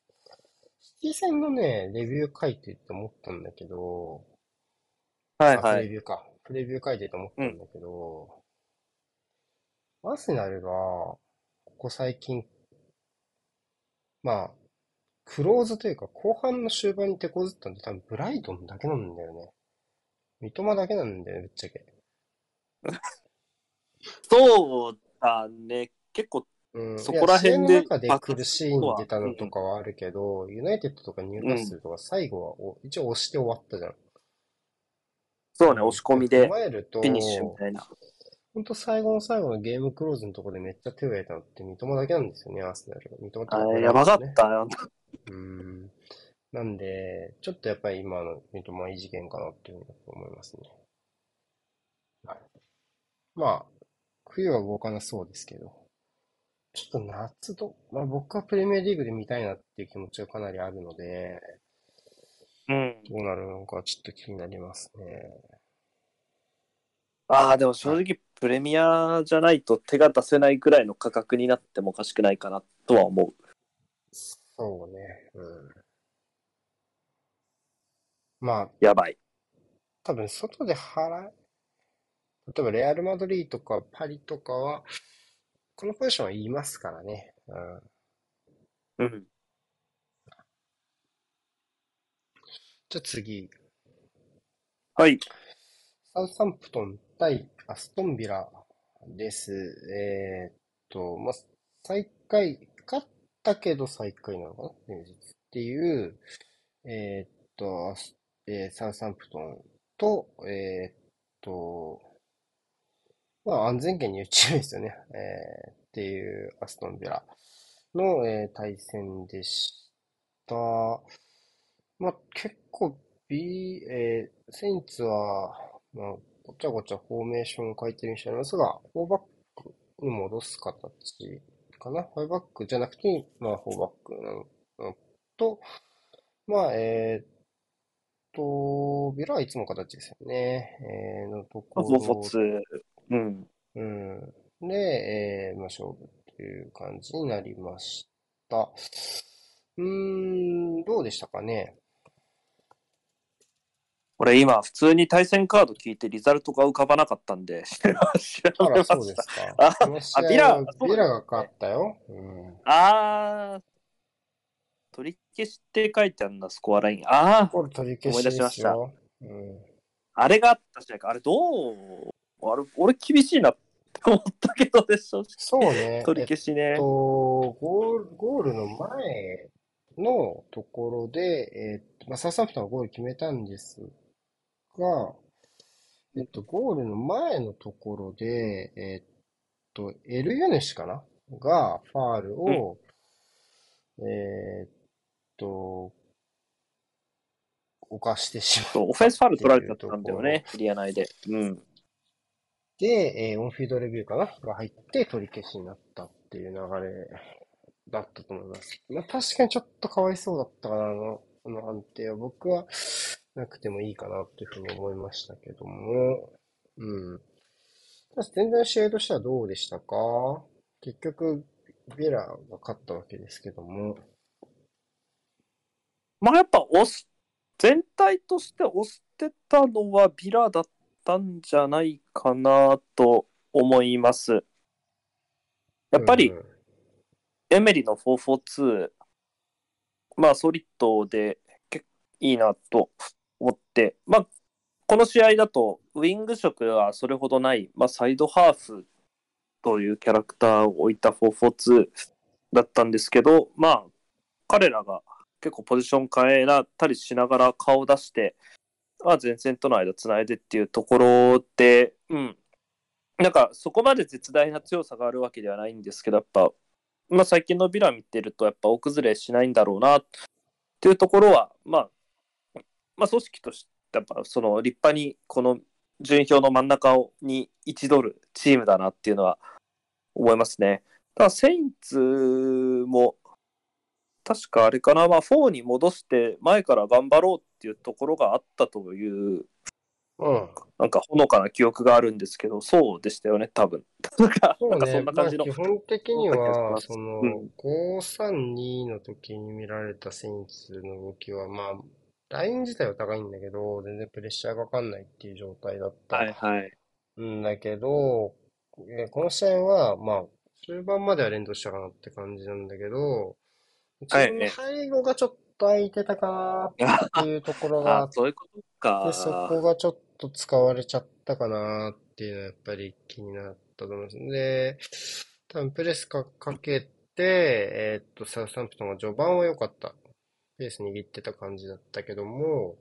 シティ戦のね、レビュー書いてって思ったんだけど、はいはい。レビューか。プレビュー書いてて思ったんだけど、アーセナルが、ここ最近、まあ、クローズというか、後半の終盤に手こずったんで、多分ブライトンだけなんだよね。三笘だけなんだよね、ぶっちゃけ。そうだね。結構、うん、そこら辺で中で爆苦しんでたのとかはあるけど、ユナイテッドとかニューカッスルとか最後はお一応押して終わったじゃん。そうね、押し込みでえると、フィニッシュみたいな。本当最後の最後のゲームクローズのところでめっちゃ手を入れたのって三笘だけなんですよね、アーセナル。三笘とあかれやばかっね。たよ。うん。なんで、ちょっとやっぱり今の三笘いい事件かなっていうふうに思いますね。はい。まあ、冬は動かなそうですけど、ちょっと夏と、まあ僕はプレミアリーグで見たいなっていう気持ちがかなりあるので、うん。どうなるのかちょっと気になりますね。ああ、でも正直、プレミアじゃないと手が出せないくらいの価格になってもおかしくないかなとは思う。そうね。うん。まあ、やばい。多分外で払え、例えばレアル・マドリーとかパリとかは、このポジションは言いますからね。うん。うん。じゃあ次。はい。サウサンプトン対アストンビラです。えーっと、まあ、最下位、勝ったけど最下位なのかなっていう、えーっと、えーサウサンプトンと、えーっと、まあ、安全圏に言うチームですよね。えーっていうアストンビラの、えー対戦でした。まあ、結構 B、えーセンツは、まあ、ごちゃごちゃフォーメーションを変えてる印象ありますが、4バックに戻す形かな。5バックじゃなくて、まあ、4バックなのと、まあ、えーと、ビラはいつも形ですよね。えーのとこフォフォろツ。うん。うん。で、えーまあ、勝負という感じになりました。うーん、どうでしたかね？俺今、普通に対戦カード聞いてリザルトが浮かばなかったんで、調あら、べまそうで。すか。あビラはビラが勝ったよ。うん。あー、取り消しって書いてあるんだ、スコアライン。あー、これ取り消し思い出しました。うん。あれがあった試合か。あれどうあれ、俺厳しいなって思ったけどね、正直。そうね。取り消しねえっと、。ゴール、ゴールの前のところで、えっと、まあ、サウサンプトンがゴール決めたんですが、えっと、ゴールの前のところで、えっと、エル・ユネシかな？が、ファールを、えっと、犯してしまったそうオフェンスファール取られちゃったんだよね、エリア内で。うん。で、えーオンフィードレビューかなが入って取り消しになったっていう流れだったと思います。まあ確かにちょっとかわいそうだったかな、あの、あの判定は。僕はなくてもいいかなっていうふうに思いましたけども。うん。ただ全然試合としてはどうでしたか？結局、ビラが勝ったわけですけども。まあやっぱ押す、全体として押してたのはビラだったんじゃないかなと思います。やっぱりうんエメリの442、まあソリッドで結構いいなと思って、まあこの試合だとウィング色はそれほどない、まあサイドハーフというキャラクターを置いた442だったんですけど、まあ彼らが結構ポジション変えたりしながら顔を出して、まあ、前線との間つないでっていうところで、うん、なんかそこまで絶大な強さがあるわけではないんですけど、やっぱ、まあ、最近のビラ見てると、やっぱ大崩れしないんだろうなっていうところは、まあ、まあ、組織として、やっぱその立派にこの順位表の真ん中をに位置取るチームだなっていうのは思いますね。ただ、セインツも、確かあれかな、まあ、4に戻して前から頑張ろうっていうところがあったといううん。なんかほのかな記憶があるんですけど、そうでしたよね、多分。なんか、なんかそな感じの。基本的には、そのうん、532の時に見られたセインツの動きは、まあ、ライン自体は高いんだけど、全然プレッシャーがかかんないっていう状態だったはいはい。んだけど、えーこの試合は、まあ、終盤までは連動したかなって感じなんだけど、自分の背後がちょっと空いてたかなっていうところが ああっそういうことかで、。そこがちょっと使われちゃったかなっていうのはやっぱり気になったと思います。で、多分プレスかかけて、えーっと、サウスハンプトンが序盤は良かった。ペース握ってた感じだったけども、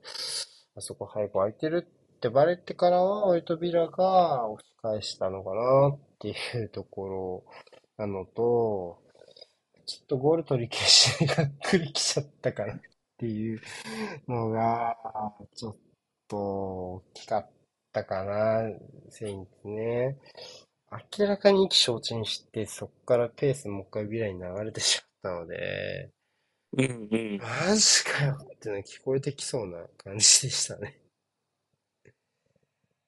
あそこ背後空いてるってバレてからは、オイトビラが押し返したのかなっていうところなのと、ちょっとゴール取り消しがっくりきちゃったかなっていうのが、ちょっと大きかったかな、セインツね。明らかに意気消沈して、そこからペースもう一回ビラに流れてしまったので、うんうん。マジかよってのが聞こえてきそうな感じでしたね。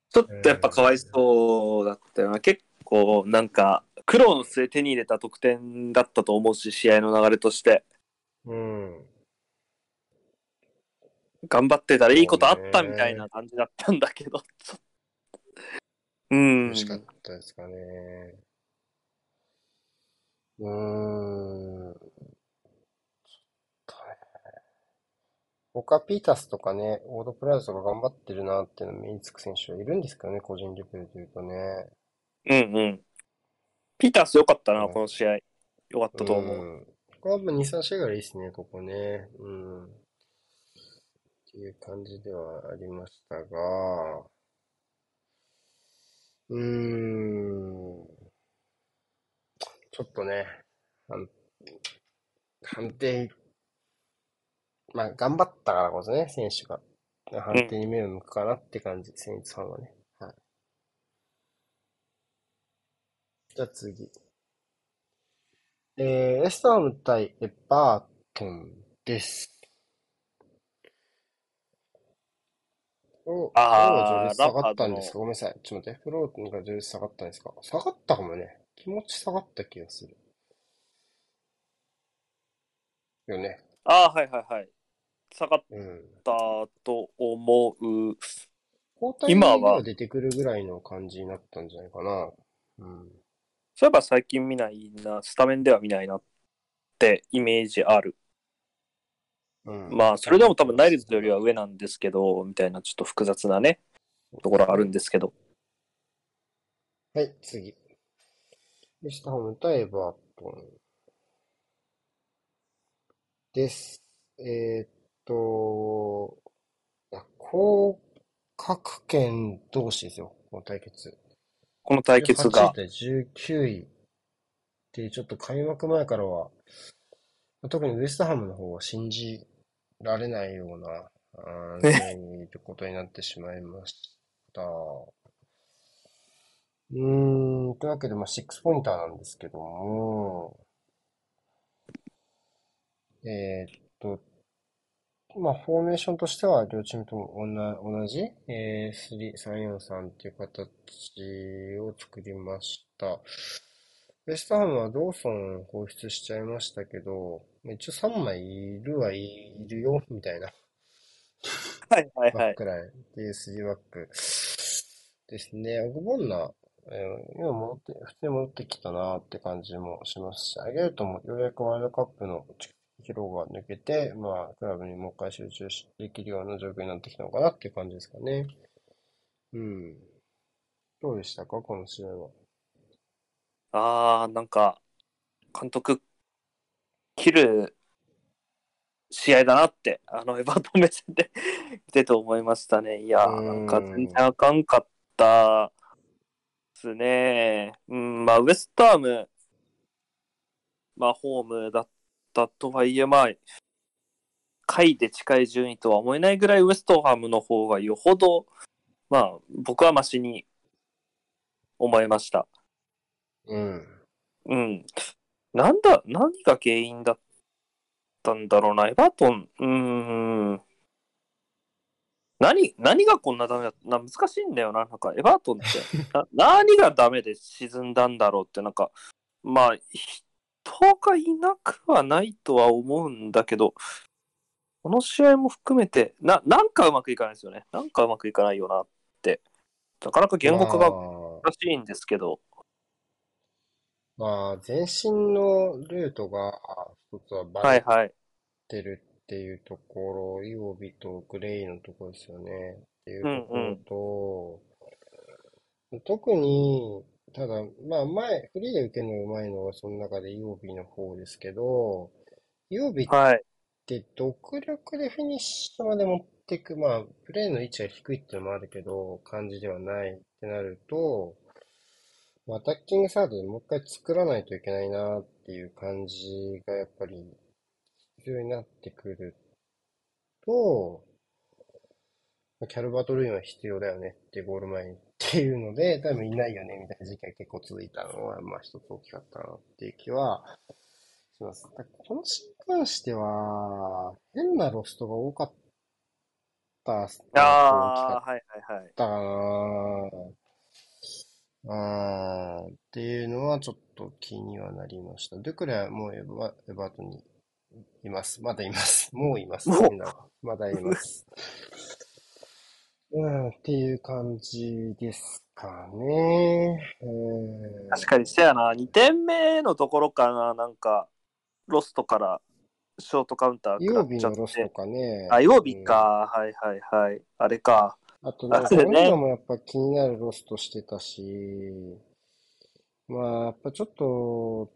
ちょっとやっぱかわいそうだったよな。結構なんか苦労の末手に入れた得点だったと思うし、試合の流れとして。うん。頑張ってたらいいことあったみたいな感じだったんだけど、ちょっと。うん惜。しかったですかね。うーん。ちょっとね。他ピータスとかね、オードプラウスとか頑張ってるなっていうの目につく選手はいるんですけどね、個人レベルで言うとね。うんうん。ピータース良かったな、うんこの試合。良かったと思う。ん。これはもう2、3試合ぐらいいいですね、ここね。うん。っていう感じではありましたが、うーん。ちょっとね、判判定、まあ、頑張ったからこそね、選手が。判定に目を向くかなって感じ、セインツファンはね。はい。じゃあ次。えー、エスターム対エバートンです。お、あーフローは序列下がったんですか？ごめんなさい。ちょっと待って。フローが序列下がったんですか？下がったかもね。気持ち下がった気がする。よね。ああ、はいはいはい。下がっうん。たと思う。交代今はが出てくるぐらいの感じになったんじゃないかな。うん。そういえば最近見ないな、スタメンでは見ないなってイメージある。うん。まあ、それでも多分ナイルズよりは上なんですけど、みたいなちょっと複雑なね、ところがあるんですけど。はい、次。ミスターホーム対エバートンです。えーっと、いや、降格圏同士ですよ、この対決。この対決18が位。対19位っていう、ちょっと開幕前からは、特にウエストハムの方は信じられないような、あー順位ということになってしまいました。うーん、というわけで、まあ、6ポインターなんですけども、えーっと、まあ、フォーメーションとしては、両チームとも同同じ、えー、3、3-4-3っていう形を作りました。ウェストハムはドーソンを放出しちゃいましたけど、一応3枚いるはいるよ、みたいな。はいはいはい。バックラインっていう3バックですね。オグボンナ、えー今戻って、普通に戻ってきたなって感じもしますし、アゲルトもようやくワールドカップの疲労が抜けて、まあ、クラブにもう一回集中しできるような状況になってきたのかなっていう感じですかね。うん。どうでしたか、この試合は。ああ、なんか、監督、切る試合だなって、あの、エバートン目線で 見てて思いましたね。いやー、なんか全然あかんかったですね。うん、まあ、ウエストハム、まあ、ホームだったとはいえ、まあ、下位で近い順位とは思えないぐらいウエストハムの方がよほど、まあ、僕はマシに思いました。うん。うん。なんだ、何が原因だったんだろうな。エバートン、うーん。何、何がこんなダメだな、難しいんだよな。なんか、エバートンって、な 何がダメで沈んだんだろうって、なんか、まあ、人がいなくはないとは思うんだけど、この試合も含めて、な、なんかうまくいかないですよね。なんかうまくいかないよなって。なかなか言語化がまあ難しいんですけど、まあ、前進のルートが一つはバレはいはい。てるっていうところ、イオビとグレイのところですよね。っていうところと、特に、ただ、まあ前、フリーで受けるのが上手いのはその中でイオビの方ですけど、イオビっはい。て独力でフィニッシュまで持っていく、まあ、プレーの位置が低いっていうのもあるけど、感じではないってなると、まあアタッキングサードでもう一回作らないといけないなっていう感じがやっぱり必要になってくると、まあキャルバトルインは必要だよねってゴール前にっていうので、多分いないよねみたいな時期が結構続いたのは、まあ一つ大きかったなっていう気はします。このシーンに関しては、変なロストが多かった大きかああ、はいはいはい。っていうのはちょっと気にはなりました。ドゥクレはもうエバ、エバートにいます。まだいます。もういます。まだいます。うん、っていう感じですかね。えー確かにせやな、2点目のところかな、なんか、ロストからショートカウンター曜日っちゃっのロスとて。かね。あ、曜日か、はいはいはい。あれか。あと、なんか、ね今もやっぱ気になるロストしてたし、まあ、やっぱちょっと、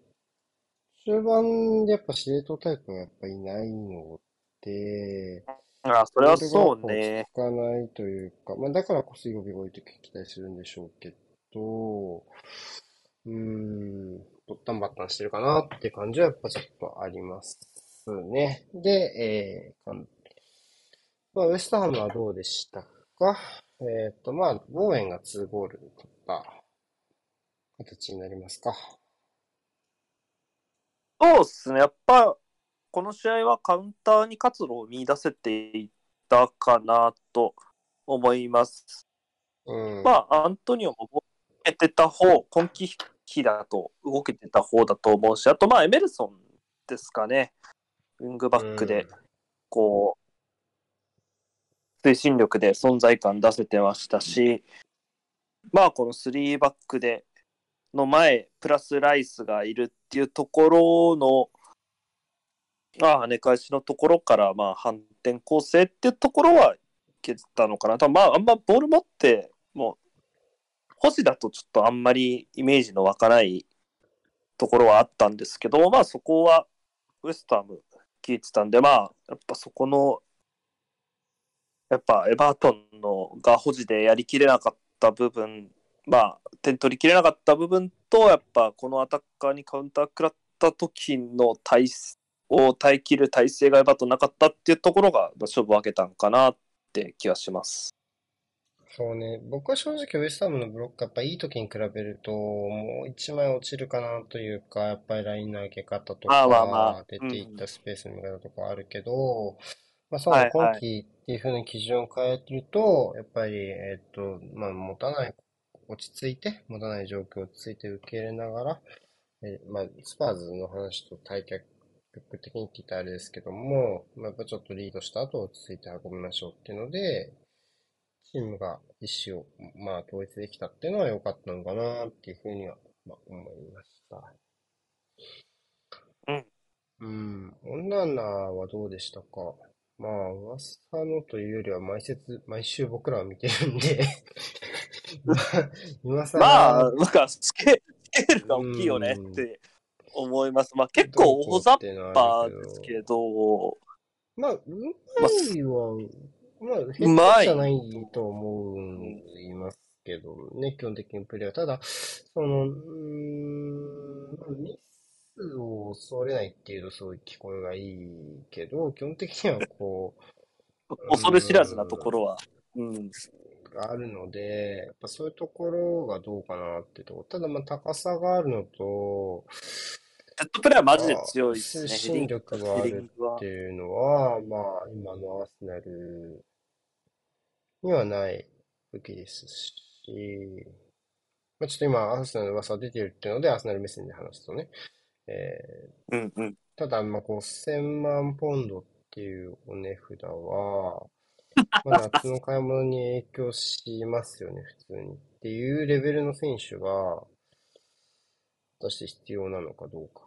中盤でやっぱ司令塔タイプがやっぱいないので、あ、それはそうね。ボールが落ち着かないというか、まあだからこそ曜日が置いて期待するんでしょうけど、うーん、ぼったんばったんしてるかなって感じはやっぱちょっとありますね。で、えー、まあ、ウエストハムはどうでしたか？えっと、まあ、ボーエンが2ゴール取った形になりますか？そうっすね。やっぱ、この試合はカウンターに活路を見出せていたかなと思います。うん。まあ、アントニオも動けてた方、今季期だと動けてた方だと思うし、あとまあ、エメルソンですかね。ウングバックで、こう、推進力で存在感出せてましたし、まあ、この3バックで、の前、プラスライスがいるっていうところの、まあ、跳ね返しのところから、まあ、反転攻勢っていうところはいけたのかな。たまあ、あんまボール持って、もう、星だとちょっとあんまりイメージの湧かないところはあったんですけど、まあ、そこはウエストハム聞いてたんで、まあ、やっぱそこの、やっぱエバートンのが保持でやりきれなかった部分、まあ、点取りきれなかった部分と、やっぱこのアタッカーにカウンター食らった時の体を耐えきる体制がエバートンなかったっていうところが勝負を分けたんかなって気がします。そうね。僕は正直ウエストハムのブロックやっぱいい時に比べると、もう一枚落ちるかなというか、やっぱりラインの上げ方とまあまあまかあ、出ていったスペースの見方とかあるけど、まあそうね、はいはい今季っていう風な基準を変えると、やっぱり、えっと、まあ持たない、落ち着いて、持たない状況を落ち着いて受け入れながら、えまあスパーズの話と対極的に聞いたらあれですけども、まあ、やっぱちょっとリードした後落ち着いて運びましょうっていうので、チームが意思を、まあ、統一できたっていうのは良かったのかなっていうふうには、まあ、思いました。うん。うん。オンナーはどうでしたか？まあ、噂のというよりは毎節、毎週僕らは見てるんで まあ、今更、まあ、なんかスケスケールが大きいよねって思います。まあ結構大雑把ですけど、まあ、うまいは、まあ、う変まいじゃないと思ういますけどね、基本的にプレーは。ただ、その、うーん、ミスを恐れないっていうとそういう聞こえがいいけど、基本的にはこ 恐れ知らずなところは。うん。う、あるので、やっぱそういうところがどうかなってところ。ただ、まあ、高さがあるのと、セットプレーはマジで強いですね。推進力があるっていうのは、まあ、今のアーセナルにはない武器ですし、まあ、ちょっと今、アーセナルの噂出てるっていうので、アーセナル目線で話すとね、えー、うんうん。ただ、まあ、5000万ポンドっていうお値札は、まあ、夏の買い物に影響しますよね、普通に。っていうレベルの選手が、果たして必要なのかどうか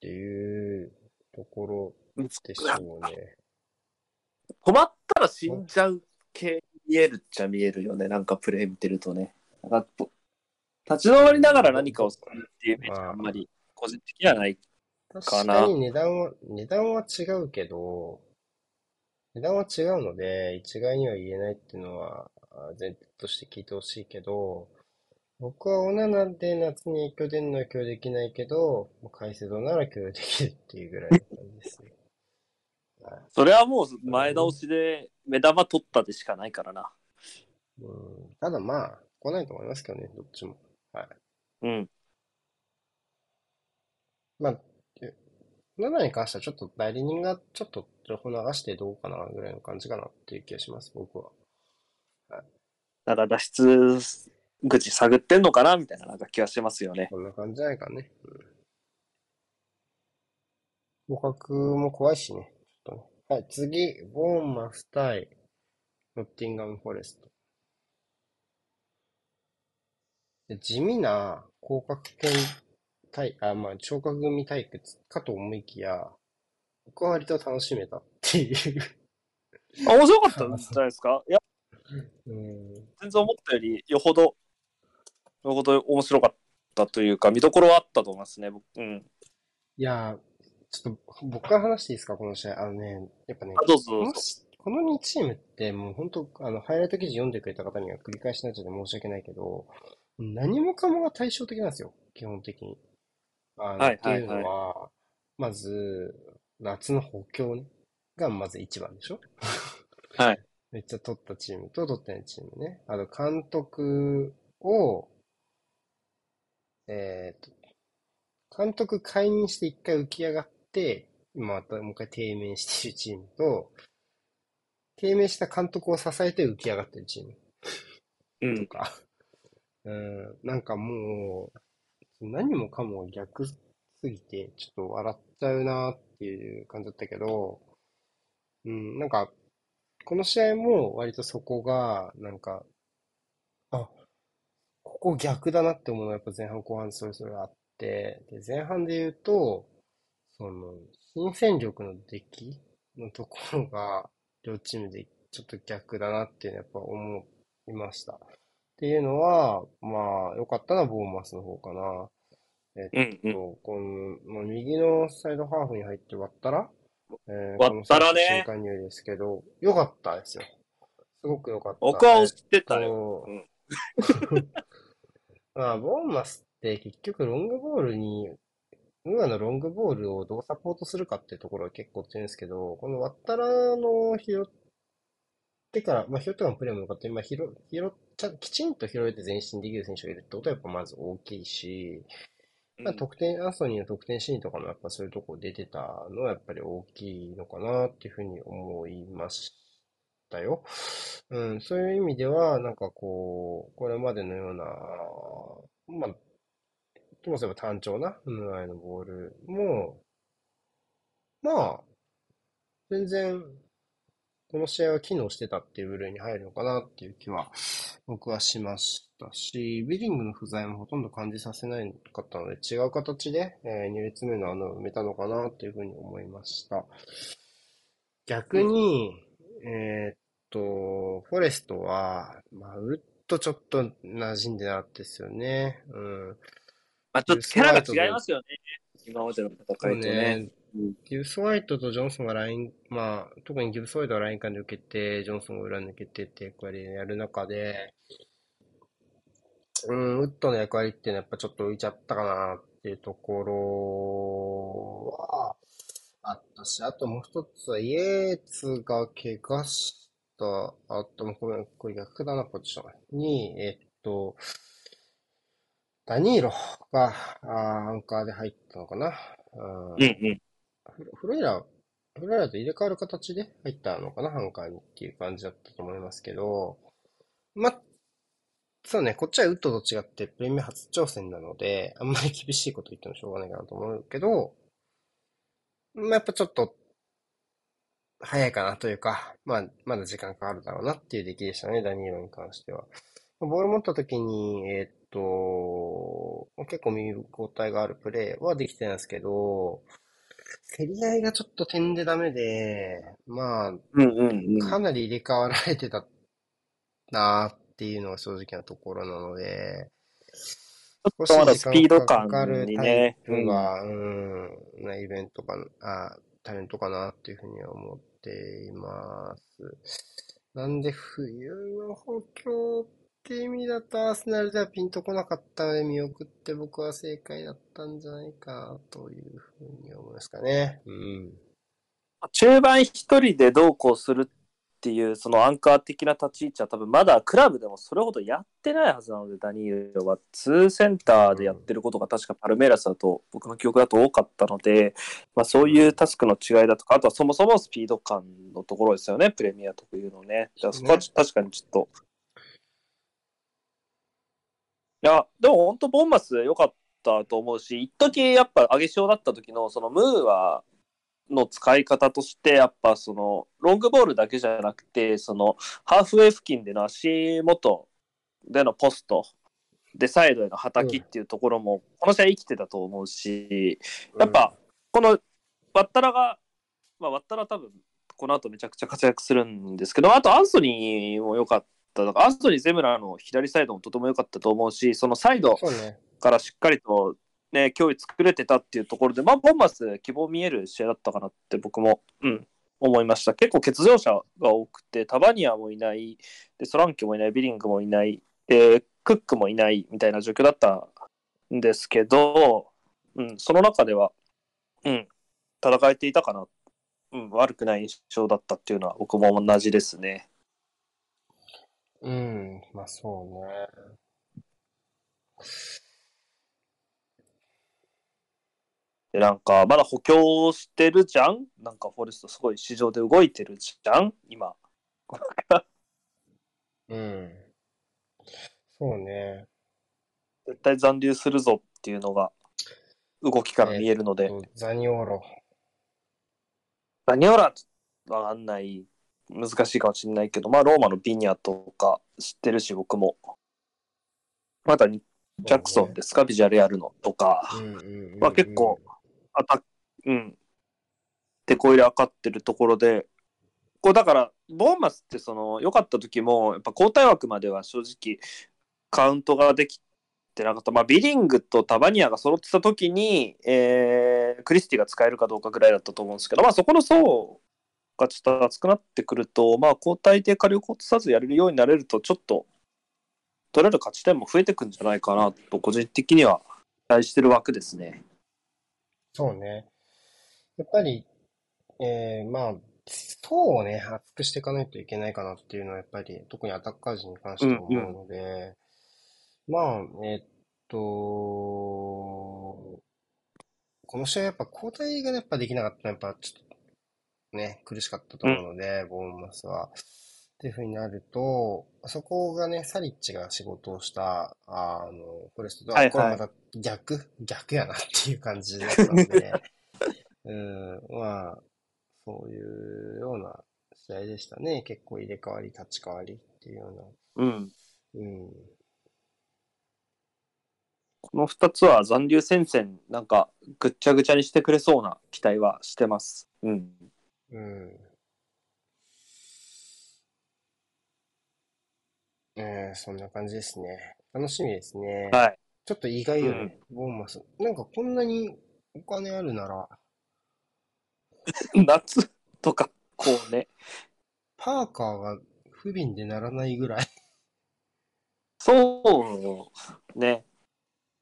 っていうところでしょうね。止まったら死んじゃう系見えるっちゃ見えるよね。なんかプレイ見てるとね。なんかぽ立ち止まりながら何かをするっていうイメージはあんまり個人的にはない。確かなかに値段は、値段は違うけど、値段は違うので、一概には言えないっていうのはあ前提として聞いてほしいけど、僕はオナナで夏に影響出るのは許容できないけど、カイセドなら許容できるっていうぐらいの感じですね。はいそれはもう前倒しで目玉取ったでしかないからな。うん、ただまあ、来ないと思いますけどね、どっちも。はい。うん。まあ、えオナナに関してはちょっと代理人がちょっと情報流してどうかなぐらいの感じかなっていう気がします、僕は。だから脱出口探ってんのかなみたいななんか気がしますよね。こんな感じじゃないかね。うん。互角も怖いしね。ちょっとね。はい、次、ボーンマス対ノッティンガム・フォレスト。で地味な広角剣対、あ、まあ、聴覚組対決かと思いきや、僕は割と楽しめたっていう。あ面白かったんじゃないですか？いや、うん。全然思ったよりよほど、よほど面白かったというか、見どころはあったと思いますね。僕うん。いやー、ちょっと僕から話していいですか、この試合。あのね、やっぱね、あどうぞどうぞこのしこの2チームってもう本当、あの、ハイライト記事読んでくれた方には繰り返しになっちゃって申し訳ないけど、何もかもが対照的なんですよ、基本的に。あの、はいっていうはいのは、まず、夏の補強ね、がまず一番でしょ？はい。めっちゃ取ったチームと取ってないチームね。あと、監督を、えーと、監督解任して一回浮き上がって、今またもう一回低迷しているチームと、低迷した監督を支えて浮き上がってるチーム。うん。とか、うん、なんかもう、何もかも逆すぎて、ちょっと笑っちゃうなっていう感じだったけど、うん、なんか、この試合も割とそこが、なんか、あ、ここ逆だなって思うのはやっぱ前半後半それぞれあって、で、前半で言うと、その、新戦力の出来のところが、両チームでちょっと逆だなっていうのはやっぱ思いました。っていうのは、まあ、良かったのはボーマスの方かな。うんうん。と、この、まあ、右のサイドハーフに入って割ったら、えー、割ったらねこの選手新加入ですけど、良かったですよ。すごく良かった。僕は押してたよ。ようん まあ、ボーンマスって結局ロングボールに、ウーアのロングボールをどうサポートするかっていうところが結構強いんですけど、このワッタラの拾ってから、まあ拾ってからのプレーも良かった。今拾、拾っちゃ、きちんと拾えて前進できる選手がいるってことはやっぱまず大きいし、まあ、得点、アンソニーの得点シーンとかもやっぱそういうとこ出てたのはやっぱり大きいのかなっていうふうに思いましたよ。うん、そういう意味では、なんかこう、これまでのような、まあ、ともすれば単調な、ムーアイのボールも、まあ、全然、この試合は機能してたっていう部類に入るのかなっていう気は、僕はしましたし、ビリングの不在もほとんど感じさせないかったので、違う形で、え2列目の穴を埋めたのかなっていうふうに思いました。逆に、えーと、フォレストは、まあ、うっとちょっと馴染んでなかったですよね。うん。まあちょっとキャラが違いますよね。今までの戦いとね。うんギブス・ホワイトとジョンソンがライン、まあ、特にギブス・ホワイトはライン間で受けて、ジョンソンが裏抜けてって役割をやる中で、うん、ウッドの役割っていうのはやっぱちょっと浮いちゃったかなっていうところはあったし、あともう一つはイエーツが怪我した、あとごめん、これ逆だな、ポジションに、えっと、ダニーロがあーアンカーで入ったのかな。うんうんうん。フロイラ、フロイラと入れ替わる形で入ったのかな、ハンカーにっていう感じだったと思いますけど、ま、そうね、こっちはウッドと違ってプレミア初挑戦なので、あんまり厳しいこと言ってもしょうがないかなと思うけど、まあ、やっぱちょっと、早いかなというか、まあ、まだ時間かかるだろうなっていう出来でしたね、ダニエルに関しては。ボール持った時に、えーっと、結構見応えがあるプレーはできてたんですけど、競り合いがちょっと点でダメで、まあ、うんうんうん。かなり入れ替わられてたなーっていうのが正直なところなので、少ちょっとまだし時スピード間がか感かるタイにね。プが、うん、なイベントかな、あ、タレントかなっていうふうには思っています。なんで冬の補強って意味だとアーセナルではピンとこなかったので見送って僕は正解だったんじゃないかなというふうに思いますかね。うん。中盤一人でどうこうするっていう、そのアンカー的な立ち位置は多分まだクラブでもそれほどやってないはずなので、ダニールは2センターでやってることが確かパルメイラスだと、僕の記憶だと多かったので、まあそういうタスクの違いだとか、あとはそもそもスピード感のところですよね、プレミア特有のね。だからそこは確かにちょっと。いや、でも本当ボンマス良かったと思うし、一時やっぱ上げ潮だった時のそのムーは、の使い方として、やっぱその、ロングボールだけじゃなくて、その、ハーフウェイ付近での足元でのポスト、で、サイドへのはたきっていうところも、この試合生きてたと思うし、やっぱ、この、バッタラが、まあ、バッタラ多分、この後めちゃくちゃ活躍するんですけど、あとアンソニーも良かった。だからアンソニー・ゼムラーの左サイドもとても良かったと思うし、そのサイド。からしっかりと、ね、脅威作れてたっていうところで、まあ、ボンバス希望見える試合だったかなって僕も、うん、思いました。結構欠場者が多くて、タバニアもいない、でソランキもいない、ビリングもいない、でクックもいないみたいな状況だったんですけど、うん、その中では、うん、戦えていたかな、うん、悪くない印象だったっていうのは僕も同じですね。うん、まあそうね。で、なんか、まだ補強してるじゃん？なんか、フォレストすごい市場で動いてるじゃん？今。うん。そうね。絶対残留するぞっていうのが、動きから見えるので。とザニオロ。ダニオラ、わかんない、難しいかもしれないけど、まあ、ローマのビニャとか知ってるし、僕も。まだに、ジャクソンですか、ビジュアルやるのとか。うんうんうんうんまあ結構、アタック、うん。手こ入れかってるところで、こうだから、ボーマスってその、良かった時も、やっぱ交代枠までは正直、カウントができてなかった。まあ、ビリングとタバニアが揃ってた時に、えー、クリスティが使えるかどうかぐらいだったと思うんですけど、まあそこの層がちょっと厚くなってくると、まあ交代で火力を落とさずやれるようになれると、ちょっと、取れる勝ち点も増えてくんじゃないかなと、個人的には期待してる枠ですね。そうね。やっぱり、えー、まあ、層をね、厚くしていかないといけないかなっていうのは、やっぱり、特にアタッカー陣に関しては思うので、まあ、えっと、この試合やっぱ交代がやっぱできなかったのは、やっぱちょっとね、苦しかったと思うので、ボーンマスは。っていう風になると、そこがね、サリッチが仕事をした、あの、フォレストとは、はいはいこれまた逆逆やなっていう感じだったので、うん、まあ、そういうような試合でしたね。結構入れ替わり、立ち替わりっていうようん。うな。うん。この2つは残留戦線、なんかぐっちゃぐちゃにしてくれそうな期待はしてます。うん。うん。えー、そんな感じですね。楽しみですね。はい。ちょっと意外よね、ボーンマス。なんかこんなにお金あるなら、夏とか、こうね。パーカーが不憫でならないぐらい。そうね。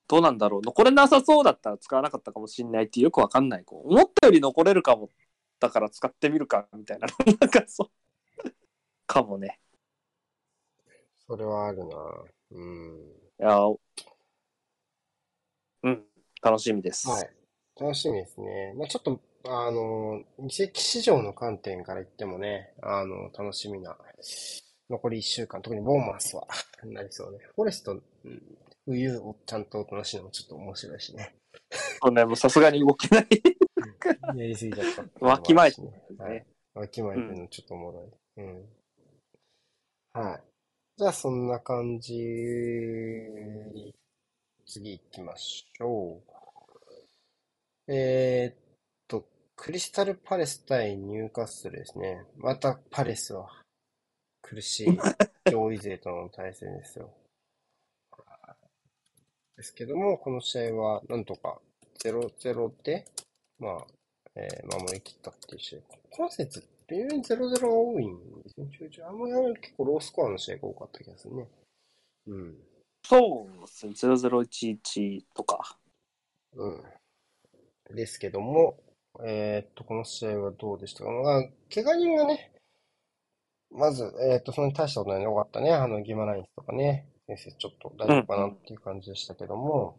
どうなんだろう。残れなさそうだったら使わなかったかもしんないってよくわかんない。こう思ったより残れるかも。だから使ってみるか、みたいな。なんかそう。かもね。それはあるな。うん。いや、うん。楽しみです。はい。楽しみですね。まあちょっと、あの、移籍市場の観点から言ってもね、あの、楽しみな、残り1週間、特にボーマスは なりそうね。フォレスト、うん冬をちゃんと楽しむのもちょっと面白いしね。そうね、もうさすがに動けない。やりすぎちゃった わきまえてね。はい。わきまえてるのちょっとおもろい。うん。はい。じゃあそんな感じに、次行きましょう。えーっと、クリスタルパレス対ニューカッスルですね。またパレスは苦しい 上位勢との対戦ですよ。ですけども、この試合はなんとか0-0で、まあ、えー守り切ったっていう試合。今節、微妙に0-0が多いんですね。ちょいちょいあんまり結構ロースコアの試合が多かった気がするね。うん。そうですね、0011とか。うん。ですけども、えーっと、この試合はどうでしたか？まあ、怪我人がね、まず、えーっと、そんなに大したことないのよかったね。あの、ギマラインスとかね。先生、ちょっと大丈夫かなっていう感じでしたけども、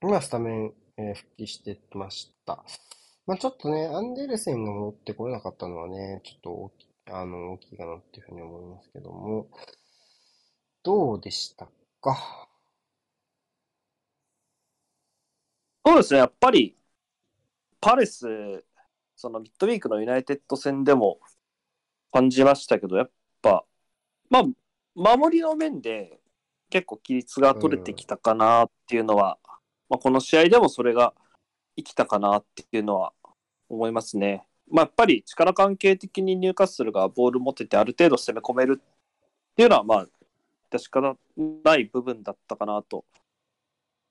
まあ、スタメン、えー復帰してました。まあ、ちょっとね、アンデルセンが戻ってこれなかったのはね、ちょっと大きあの、大きいかなっていうふうに思いますけども、どうでしたか？そうですね、やっぱり、パレス、そのミッドウィークのユナイテッド戦でも感じましたけど、やっぱ、まあ、守りの面で結構規律が取れてきたかなっていうのは、まあ、この試合でもそれが生きたかなっていうのは思いますね。まあ、やっぱり力関係的にニューカッスルがボール持っててある程度攻め込めるっていうのは、まあ、確かない部分だったかなと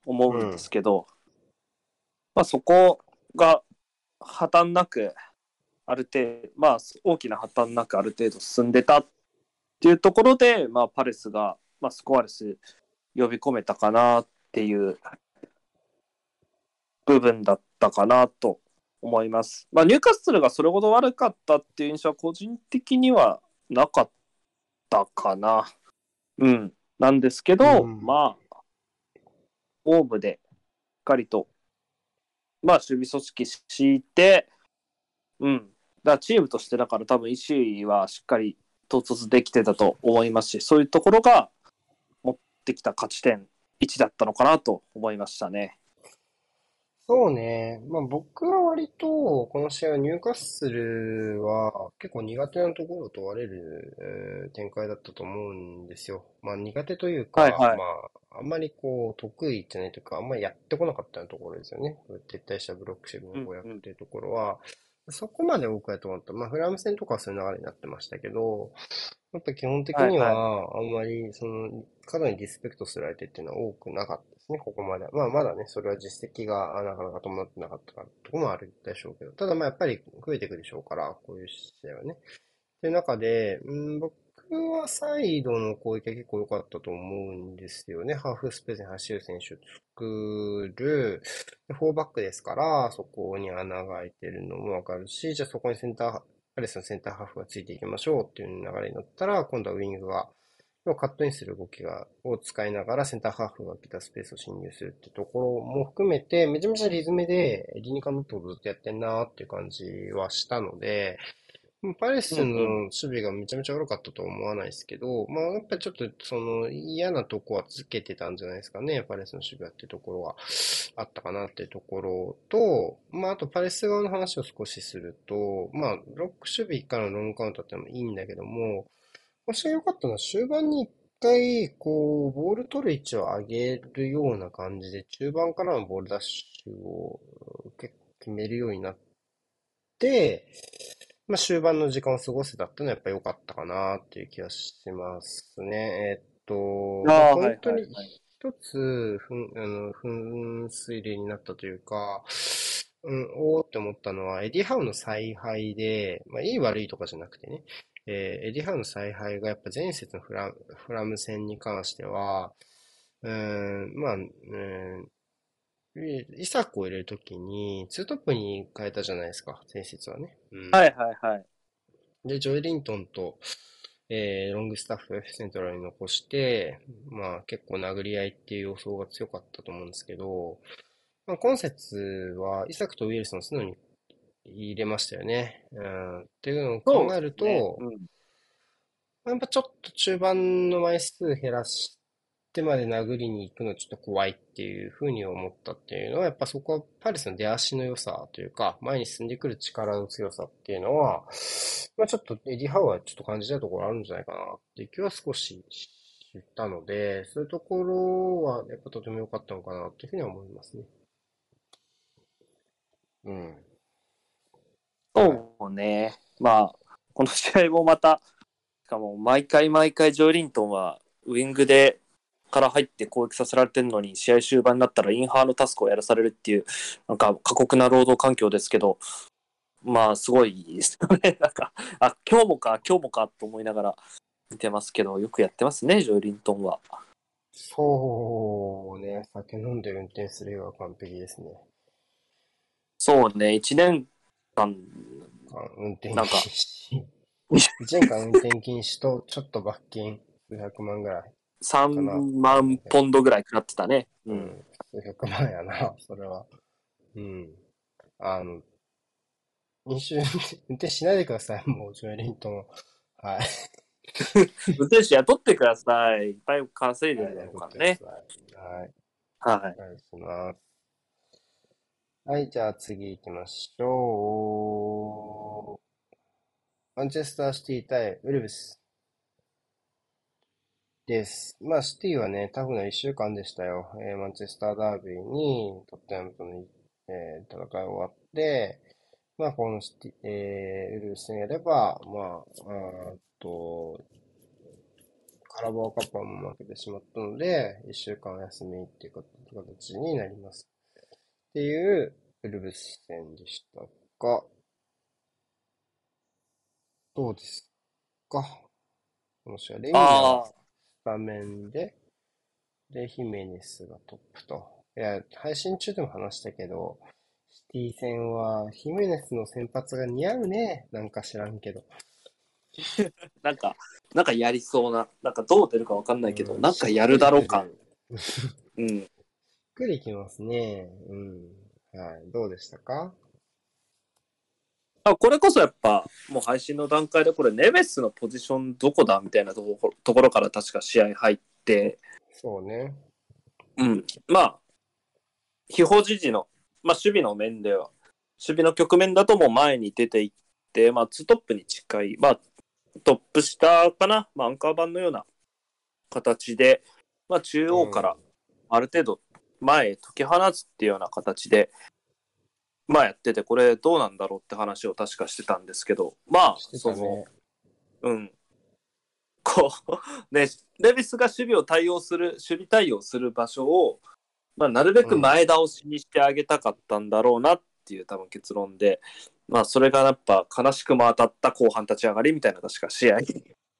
思うんですけど、まあ、そこが破綻なく、ある程度、まあ、大きな破綻なくある程度進んでたっていうところで、まあ、パレスが、まあ、スコアレス呼び込めたかなっていう部分だったかなと思います。まあ、ニューカッスルがそれほど悪かったっていう印象は個人的にはなかったかな。うん。なんですけど、うんまあ、ホームでしっかりと、まあ、守備組織敷いて、うん。だからチームとしてだから多分意思はしっかり統率できてたと思いますし、そういうところが持ってきた勝ち点1だったのかなと思いましたね。そうね。まあ僕は割と、この試合はニューカッスルは結構苦手なところを問われる、えー展開だったと思うんですよ。まあ苦手というか、はいはいまああんまりこう得意じゃないというか、あんまりやってこなかったところですよね。撤退したブロックシェブの公約っていうところは、そこまで多くやと思った。まあフラム戦とかはそういう流れになってましたけど、やっぱ基本的には、あんまり、その、過度にディスペクトする相手っていうのは多くなかったでね、ここまで。まあ、まだね、それは実績がなかなか伴ってなかったかところもあるでしょうけど、ただまあ、やっぱり増えていくでしょうから、こういう試合はね。という中で、うん、僕はサイドの攻撃は結構良かったと思うんですよね。ハーフスペースに走る選手を作る。フォーバックですから、そこに穴が開いてるのもわかるし、じゃあそこにセンター、パレスのセンターハーフがついていきましょうっていう流れになったら、今度はウィングが、要はカットインする動きが、を使いながらセンターハーフが来たスペースを侵入するってところも含めて、めちゃめちゃリズムで理にかなったことずっとやってんなーっていう感じはしたので、パレスの守備がめちゃめちゃ悪かったとは思わないですけど、まあやっぱりちょっとその嫌なとこはつけてたんじゃないですかね、パレスの守備はっていうところはあったかなっていうところと、まああとパレス側の話を少しすると、まあロック守備からのロングカウンターってのもいいんだけども、もし良かったのは終盤に一回、こう、ボール取る位置を上げるような感じで、中盤からのボールダッシュを結構決めるようになって、まあ終盤の時間を過ごせたっていうのはやっぱ良かったかなっていう気がしますね。えっと、あー本当に一つ、ふん、あの、噴水例になったというか、うん、おーって思ったのは、エディハウの采配で、まあ、いい悪いとかじゃなくてね、えーエディハウの采配がやっぱ前節のフラ、フラム戦に関しては、うーん、まあ、うん、イサクを入れるときに、ツートップに変えたじゃないですか、前節はね。うんはいはいはい。で、ジョエリントンと、えーロングスタッフ、セントラルに残して、まあ結構殴り合いっていう予想が強かったと思うんですけど、まあ、今節はイサクとウィルソン素直に入れましたよね。うん、っていうのを考えると、やっぱちょっと中盤の枚数減らしてまで殴りに行くのちょっと怖いっていうふうに思ったっていうのは、やっぱそこはパレスの出足の良さというか、前に進んでくる力の強さっていうのは、まあちょっとエディ・ハウはちょっと感じたいところあるんじゃないかなっていう気は少し知ったので、そういうところはやっぱとても良かったのかなっていうふうには思いますね。うん。そうね。まあ、この試合もまた、しかも毎回毎回ジョーリントンはウイングでから入って攻撃させられてるのに、試合終盤になったらインハーのタスクをやらされるっていう、なんか過酷な労働環境ですけど、まあ、すごいですよね。なんか、あ、今日もか、今日もかと思いながら見てますけど、よくやってますね、ジョーリントンは。そうね、酒飲んで運転するようは完璧ですね。そうね、1年間、運転禁止。1年間運転禁止と、ちょっと罰金数百万ぐらい。3万ポンドぐらい食らってたね。うん。数百万やな、それは。うん。あの、飲酒 運転しないでください、もう、ジョエリントン。はい。運転手雇ってください。いっぱい稼いでるからね。はい。はい。お願いします。はい、じゃあ次行きましょう。マンチェスターシティ対ウルブス。です。まあ、シティはね、タフな一週間でしたよ。えー、マンチェスターダービーに、トッテナムとの、えー、戦い終わって、まあ、このシティ、えー、ウルブス戦やれば、まあ、あと、カラバオカップはも負けてしまったので、一週間お休みっていう形になります。っていうウルブス戦でしたが、どうですか？この試合、レミナ場面で、で、ヒメネスがトップと。いや、配信中でも話したけど、シティ戦はヒメネスの先発が似合うね。なんか知らんけど。なんか、なんかやりそうな、なんかどう出るかわかんないけど、うん、なんかやるだろうか。うん。しっくりきますね。うん。はい。どうでしたか？あこれこそやっぱ、もう配信の段階で、これ、ネベスのポジションどこだみたいなところところから確か試合入って、そうね。うん。まあ、非保持時の、まあ、守備の面では、守備の局面だともう前に出ていって、まあ、ツートップに近い、まあ、トップ下かな、まあ、アンカー版のような形で、まあ、中央からある程度前へ解き放つっていうような形で、まあやってて、これどうなんだろうって話を確かしてたんですけど、まあ、ね、その、うん。こう、ね、レビスが守備を対応する、守備対応する場所を、まあ、なるべく前倒しにしてあげたかったんだろうなっていう多分結論で、まあ、それがやっぱ悲しくも当たった後半立ち上がりみたいな確か試合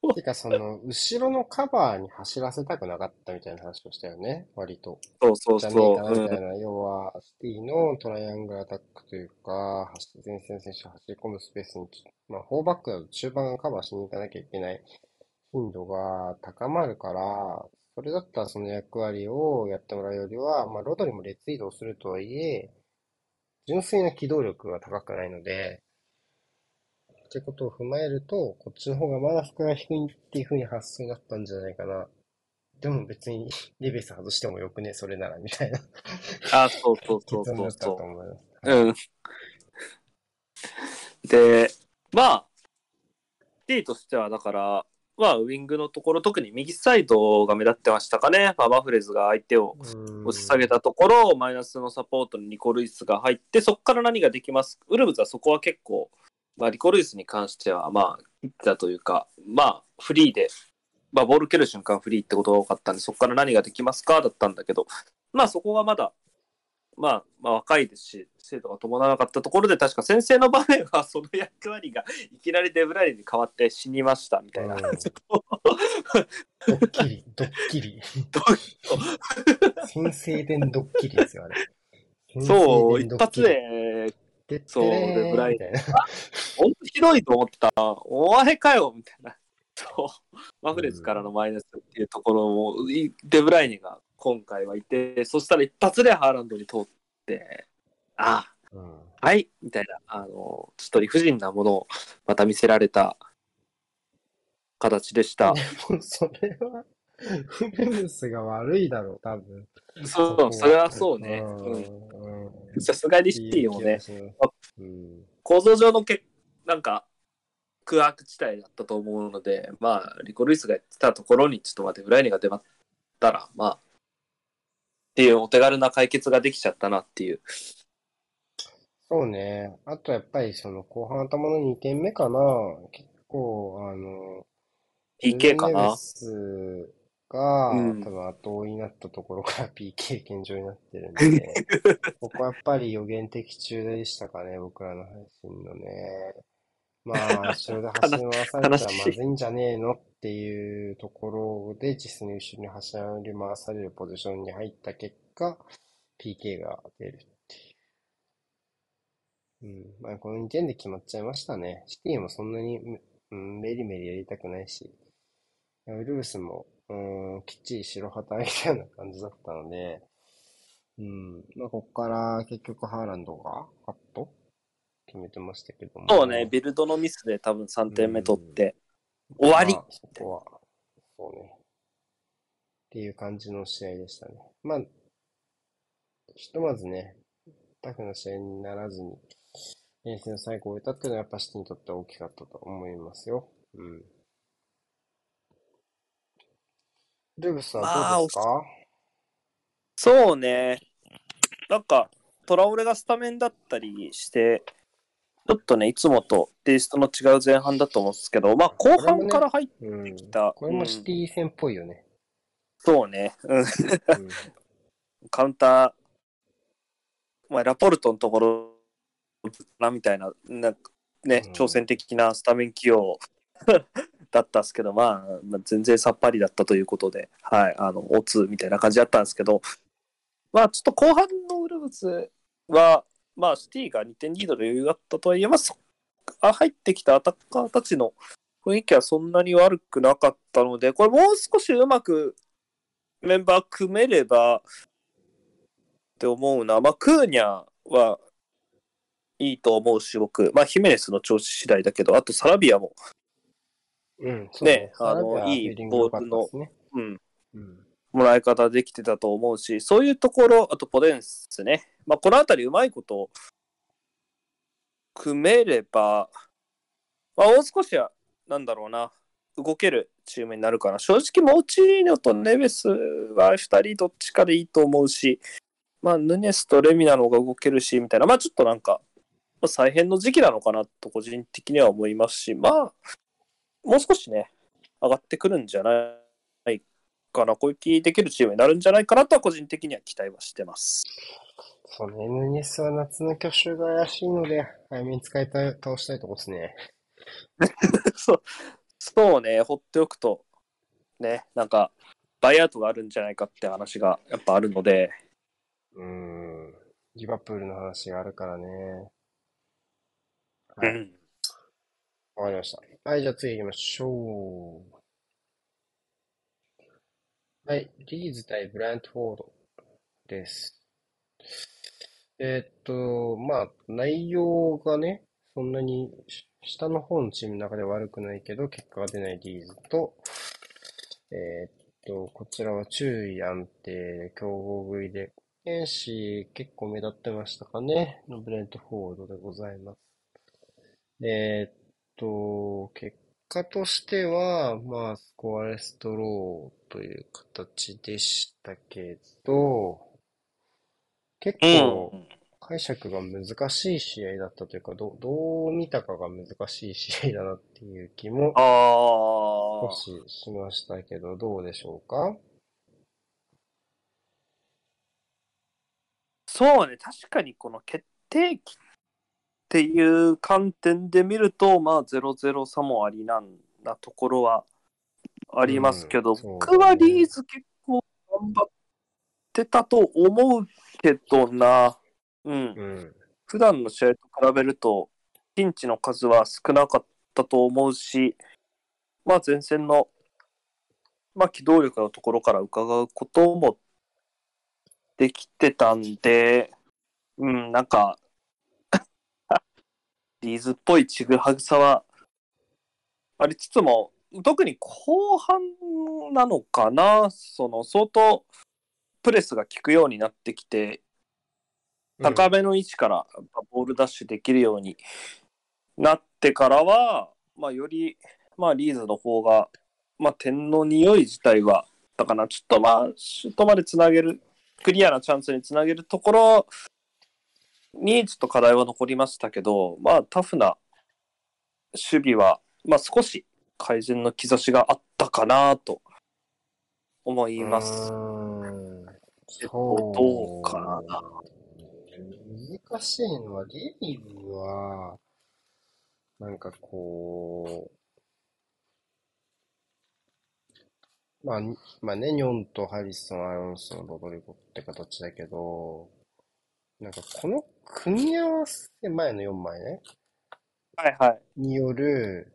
てか、その、後ろのカバーに走らせたくなかったみたいな話をしたよね、割と。そうそうそう。じゃねえかなみたいな、うん、要は、シティの？トライアングルアタックというか、前線選手走り込むスペースに、まあ、4バックだと中盤がカバーしに行かなきゃいけない頻度が高まるから、それだったらその役割をやってもらうよりは、まあ、ロドリも列移動するとはいえ、純粋な機動力が高くないので、ってことを踏まえると、こっちの方がまだ負荷が低いっていう風に発想になったんじゃないかな。でも別にレベス外してもよくね、それなら、みたいな。あ、そうそうそうそうそう。うん。で、まあ、T としてはだから、まあ、ウィングのところ、特に右サイドが目立ってましたかね。まあ、バフレズが相手を押し下げたところ、マイナスのサポートにニコルイスが入って、そこから何ができますウルブズはそこは結構、まあ、リコルイスに関しては、まあ、ヒッタというか、まあ、フリーで、まあ、ボール蹴る瞬間フリーってことが多かったんで、そこから何ができますかだったんだけど、まあ、そこがまだ、まあ、まあ、若いですし、精度が伴わなかったところで、確か先生の場面は、その役割がいきなりデブライに変わって死にましたみたいな。ドッキリ、ドッキリ。先生伝ドッキリですよ、あれ。そう、一発でそう、で、ブライト。本当ひどいと思った。お前かよみたいな。そう。マフレズからのマイナスっていうところも、デブライネが今回はいて、そしたら一発でハーランドに通って、ああ、うん、はい、みたいな、あの、ちょっと理不尽なものをまた見せられた形でした。それは、フレムスが悪いだろう、多分。そう、それはそうね。さすがにシティもね、うん構造上のけなんか空白地帯だったと思うので、まあ、リコ・ルイスがやってたところにちょっと待って、フライニが出まったら、まあ、っていうお手軽な解決ができちゃったなっていう。そうね。あとやっぱりその後半頭の2点目かな。結構、あの、PK かなが、うん多分後追いになったところから PK 現状になってるんで、ここはやっぱり予言的中でしたかね、僕らの配信のね。まあ、後ろで走り回されたらまずいんじゃねえのっていうところで、実に後ろに走り回されるポジションに入った結果、PK が出るっていう。うん。まあ、この2点で決まっちゃいましたね。シティもそんなに、うん、メリメリやりたくないし、ウルブスも、うん、きっちり白旗みたいな感じだったので、うん。まあ、ここから結局ハーランドがカット決めてましたけども。そうね、ビルドのミスで多分3点目取って、終わりまあそこは、そうね。っていう感じの試合でしたね。まあ、ひとまずね、タフな試合にならずに、連戦最後を終えたっていうのはやっぱシティにとっては大きかったと思いますよ。うん。ルブスはどうですか、そうね、なんか、トラオレがスタメンだったりして、ちょっとね、いつもとテイストの違う前半だと思うんですけど、まあ、後半から入っうん。てきた、これもシティ戦っぽいよね。そうね、うん。うん。カウンター、まあ、ラポルトのところなみたいな、なんかねうん、挑戦的なスタメン起用だったんですけど、まあ、まあ、全然さっぱりだったということで、はい、あの、オツみたいな感じだったんですけど、まあ、ちょっと後半のウルブズは、まあ、シティが2点リードで余裕があったとはいえ、まあ、そあ入ってきたアタッカーたちの雰囲気はそんなに悪くなかったので、これもう少しうまくメンバー組めればって思うな。まあ、クーニャはいいと思うし、僕。まあ、ヒメネスの調子次第だけど、あとサラビアも、うん、そうねあのいいフィーリング良かったですね。うん、うん。もらい方できてたと思うし、そういうところ、あとポデンスね。まあ、このあたりうまいこと組めれば、まあ、もう少しは、なんだろうな、動けるチームになるかな。正直、モーチーニョとネベスは2人どっちかでいいと思うし、まあ、ヌネスとレミナの方が動けるし、みたいな、まあ、ちょっとなんか、まあ、再編の時期なのかなと個人的には思いますし、まあ、もう少しね、上がってくるんじゃないかな、攻撃できるチームになるんじゃないかなとは個人的には期待はしてます。そうね、ヌニエスは夏の去就が怪しいので、早めに使いたい、倒したいとこですね。そうそうね、放っておくと、ね、なんか、バイアウトがあるんじゃないかって話がやっぱあるので、うーん。リバプールの話があるからね。はい。うん、わかりました。はい、じゃあ次行きましょう。はい、リーズ対ブラントフォードです。えーっと、まあ、内容がね、そんなに下の方のチームの中で悪くないけど、結果が出ないリーズと、えーっと、こちらは注意安定、強豪食いで、剣士結構目立ってましたかね、のブレントフォードでございます。えーっと、結果としては、まあ、スコアレスドローという形でしたけど、結構解釈が難しい試合だったというか、ど、どう見たかが難しい試合だなっていう気もあ少あ、ししましたけど、どうでしょうか？そうね、確かにこの決定機っていう観点で見ると、まあ、0-0差もありなんなところはありますけど、うんね僕はリーズ結構頑張ってたと思うけどな。うん。うん。普段の試合と比べると、ピンチの数は少なかったと思うし、まあ前線の、まあ機動力のところから伺うこともできてたんで、うん、なんか、リーズっぽいちぐはぐさはありつつも、特に後半なのかな、その相当プレスが効くようになってきて、高めの位置からボールダッシュできるようになってからは、まあ、より、まあ、リーズの方が、まあ、点の匂い自体は、だからちょっとまあ、シュートまでつなげる、クリアなチャンスにつなげるところに、ちょっと課題は残りましたけど、まあ、タフな守備は、まあ、少し改善の兆しがあったかなと思います。うそうどうかな。難しいのは、リーグは、なんかこう、まあ、にまあね、ニョンとハリソン、アロンソン、ロドリゴって形だけど、なんかこの組み合わせ、前の4枚ね、はいはい。による、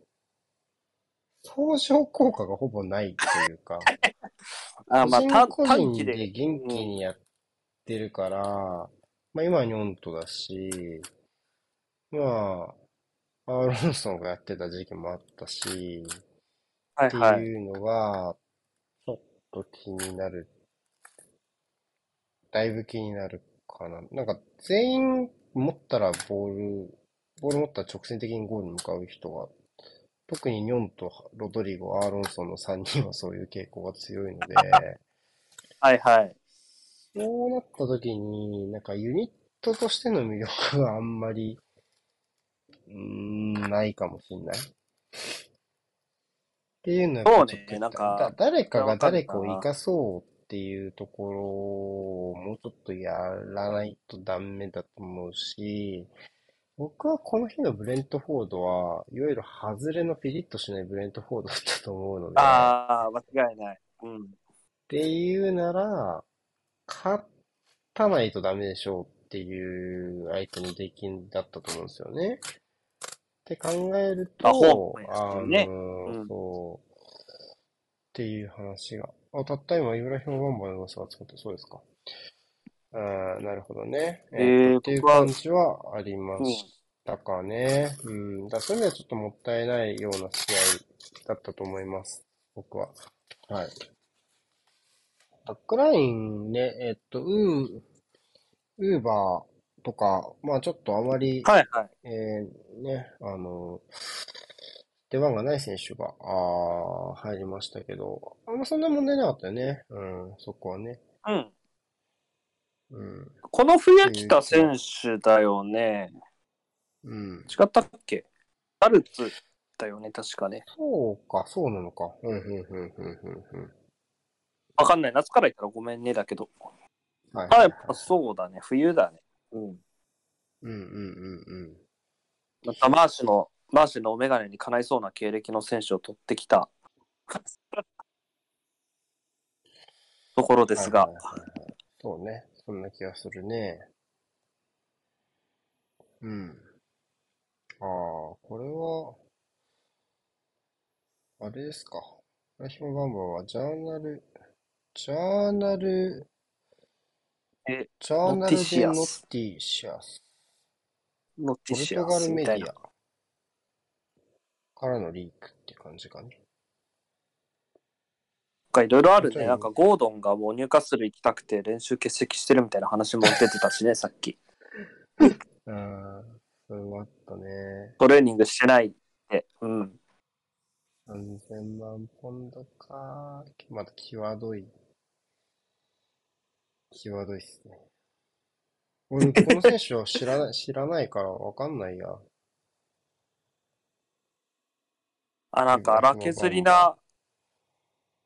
相乗効果がほぼないというか、あまあ、個た人個人で。で元気にやってるから、まあ今はニョントだし、まあ、アーロンソンがやってた時期もあったし、ってはいはい。いうのが、ちょっと気になる。だいぶ気になるかな。なんか全員持ったらボール、ボール持ったら直線的にゴールに向かう人が、特にニョンとロドリゴ、アーロンソンの3人はそういう傾向が強いので、はいはい。そうなった時に、なんかユニットとしての魅力があんまり、うーん、ないかもしんない。っていうのはやっぱちょっとそうねなんかだ誰かが誰かを生かそうっていうところをもうちょっとやらないとダメだと思うし、僕はこの日のブレントフォードは、いわゆる外れのピリッとしないブレントフォードだったと思うので、ああ、間違いない。うん。っていうなら、勝たないとダメでしょうっていう相手の出来だったと思うんですよね。って考えるとあつねの、うんそう、っていう話が。あ、たった今、イブラヒム・バンバの噂が作って、そうですか。あーなるほどね。えーえーっていう感じはありましたかね。うん。だからそういう意味ではちょっともったいないような試合だったと思います。僕は。はい。バックラインね、えっと、ウー、ウーバーとか、まあちょっとあまり、はいはい。えーね、あの、出番がない選手が、あー入りましたけど、あんまそんな問題なかったよね。うん、そこはね。うん。うん、この冬来た選手だよね。うん。違ったっけ？アルツだよね、確かね。そうか、そうなのか。うん、うん、うん、うん、うん、うん。わかんない。夏から言ったらごめんねだけど。はい、あ、はいやっぱそうだね。冬だね。うん。うん、うん、うん、うん。またマーシュの、マーシュのお眼鏡にかないそうな経歴の選手を取ってきたところですがはい、はいはいはいそうね。そんな気がするね。うん。ああ、これは、あれですか。ラヒムバンバーはジャーナル、ジャーナル、え、 Jornal de Notícias。Notícias ポルトガルメディア。からのリークって感じかね。いろいろあるね。なんかゴードンがもうニューカッスル行きたくて練習欠席してるみたいな話も出てたしね、さっき。ああ、それもあったね。トレーニングしてないって。うん。3000万ポンドか。また際どい。際どいっすね。俺、この選手を知らない、知らないからわかんないや。あ、なんか荒削りな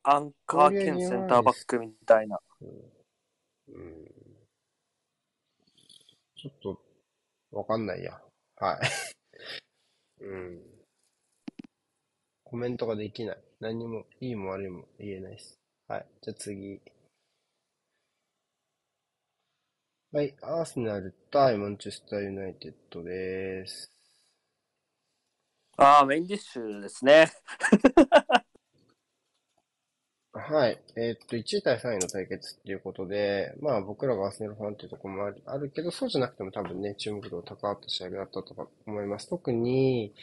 アンカー兼センターバックみたいな。うん。ちょっと、わかんないや。はい。うん。コメントができない。何も、いいも悪いも言えないです。はい。じゃあ次。はい。アーセナル対マンチェスターユナイテッドです。ああ、メインディッシュですね。はい。えーっと、1位対3位の対決っていうことで、まあ僕らがアーセナルファンっていうところもあるあるけど、そうじゃなくても多分ね、注目度高かった試合だったとか思います。特に、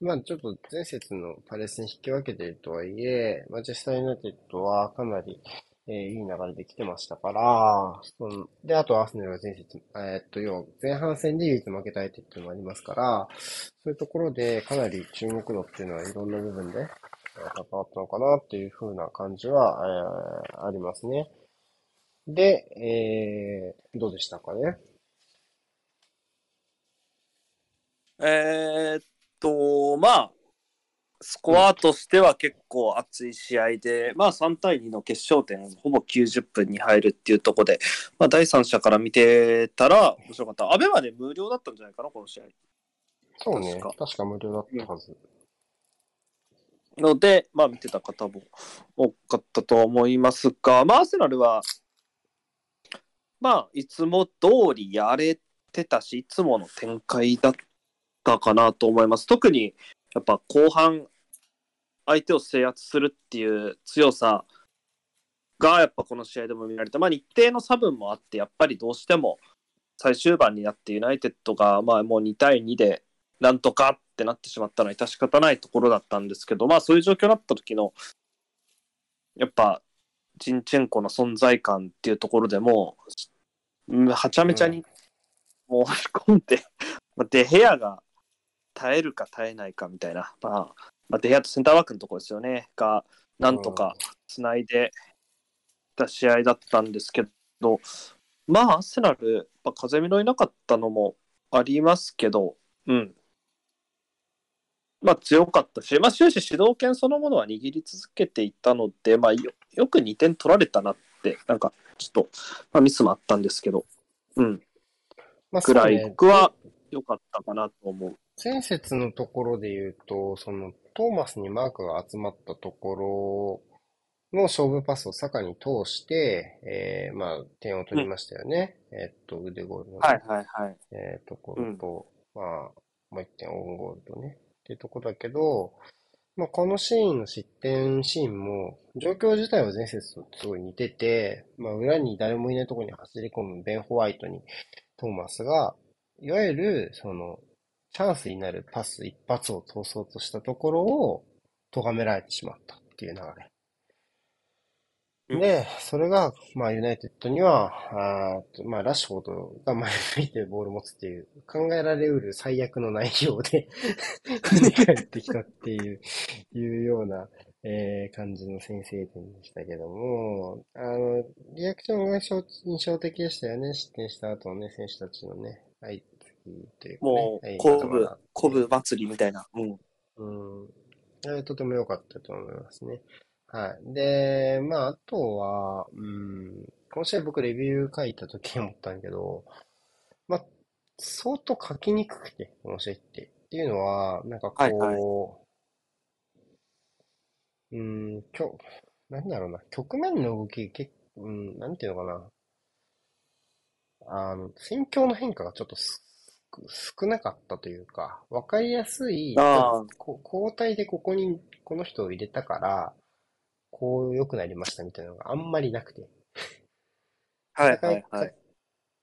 まあちょっと前節のパレスに引き分けてるとはいえ、マンチェスターユナイテッドはかなり、えーいい流れで来てましたから、そので、あとアーセナルが前節、えーっと、要は前半戦で唯一負けた相手っていうのもありますから、そういうところでかなり注目度っていうのはいろんな部分でえ関わったのかなっていう風な感じは、えーありますね。で、えー、どうでしたかね？えーっと、まあ、スコアとしては結構熱い試合で、まあ3対2の決勝点、ほぼ90分に入るっていうところで、まあ第三者から見てたら面白かった。アベマで無料だったんじゃないかな、この試合。そうね。確確か無料だったはず。ので、まあ見てた方も多かったと思いますが、まあアーセナルは、まあいつも通りやれてたし、いつもの展開だったかなと思います。特にやっぱ後半、相手を制圧するっていう強さがやっぱこの試合でも見られた。まあ日程の差分もあって、やっぱりどうしても最終盤になってユナイテッドがまあもう2対2でなんとかってなってしまったのは致し方ないところだったんですけど、まあそういう状況になった時の、やっぱ、ジンチェンコの存在感っていうところでもはちゃめちゃにもう押し込んで、まあ、デヘアが耐えるか耐えないかみたいな、まあ、まあ、デヘアとセンターバックのところですよね、が、なんとかつないでた試合だったんですけど、まあ、アーセナル、まあ、風見のいなかったのもありますけど、うん。まあ強かったし、まあ終始主導権そのものは握り続けていたので、まあよよく2点取られたなって、なんかちょっと、まあ、ミスもあったんですけど、うん、まあ、ぐらい僕は良かったかなと思う。前節のところで言うと、そのトーマスにマークが集まったところの勝負パスを坂に通して、えー、まあ点を取りましたよね。えーっと、腕ゴールのね、はいはいはい。えーところと、まあ、もう一点オウンゴールとね、っていうところだけど、まあ、このシーンの失点シーンも、状況自体は前節とすごい似てて、まあ、裏に誰もいないところに走り込むベン・ホワイトにトーマスが、いわゆる、その、チャンスになるパス一発を通そうとしたところを、咎められてしまったっていう流れ。うんで、それが、まあ、ユナイテッドには、あまあ、ラッシュフォードが前向いてボールを持つっていう、考えられうる最悪の内容で 跳ね返ってきたっていう、いうような、えー感じの先制点でしたけども、あの、リアクションが印象的でしたよね。失点した後のね、選手たちのね、相次というかね、もうはい、鼓舞言葉が、鼓舞祭りみたいな。うん。うん。とても良かったと思いますね。はい。で、まあ、あとは、うん、この試合僕レビュー書いた時に思ったんだけど、まあ、相当書きにくくて、この試合って。っていうのは、なんかこう、はいはうん、きょ、なんだろうな、局面の動き、結構、うん、なんていうのかな。あの、戦況の変化がちょっとす少なかったというか、わかりやすい、こ交代でここに、この人を入れたから、こう良くなりましたみたいなのがあんまりなくて。はいはいはい。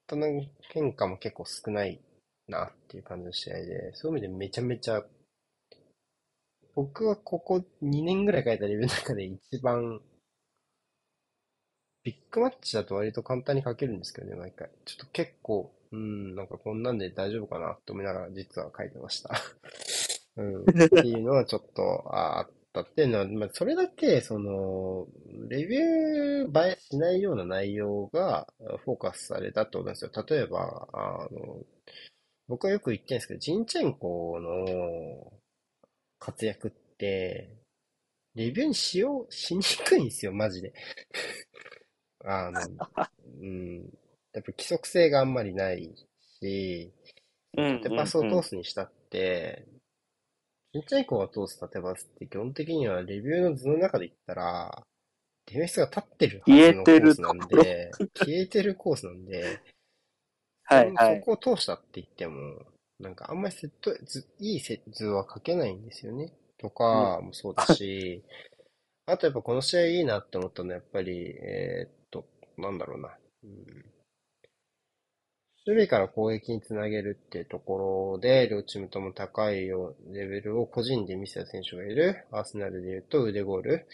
その変化も結構少ないなっていう感じの試合で、そういう意味でめちゃめちゃ、僕はここ2年ぐらい書いたレビューの中で一番、ビッグマッチだと割と簡単に書けるんですけどね、毎回。ちょっと結構、うん、なんかこんなんで大丈夫かなと思いながら実は書いてました。うん、っていうのはちょっとああったっていうのは、まあ、それだけ、その、レビュー映えしないような内容がフォーカスされたってことなんですよ。例えば、あの、僕はよく言ってるんですけど、ジンチェンコの活躍って、レビューにしよう、しにくいんですよ、マジで。あの、うん、やっぱ規則性があんまりないし、うん縦パスを通すにしたって、ちっちゃい子が通す縦パスって基本的にはレビューの図の中で言ったら、ディフェンスが立ってるはずのコースなんで、消えてるコースなんで、はいはいそ。こを通したって言っても、なんかあんまりセット、図いいセ図は書けないんですよね。とかもそうだし、あとやっぱこの試合いいなって思ったのはやっぱり、えーっと、なんだろうな。うん守備から攻撃につなげるっていうところで、両チームとも高いレベルを個人で見せた選手がいる。アーセナルで言うと腕ゴール。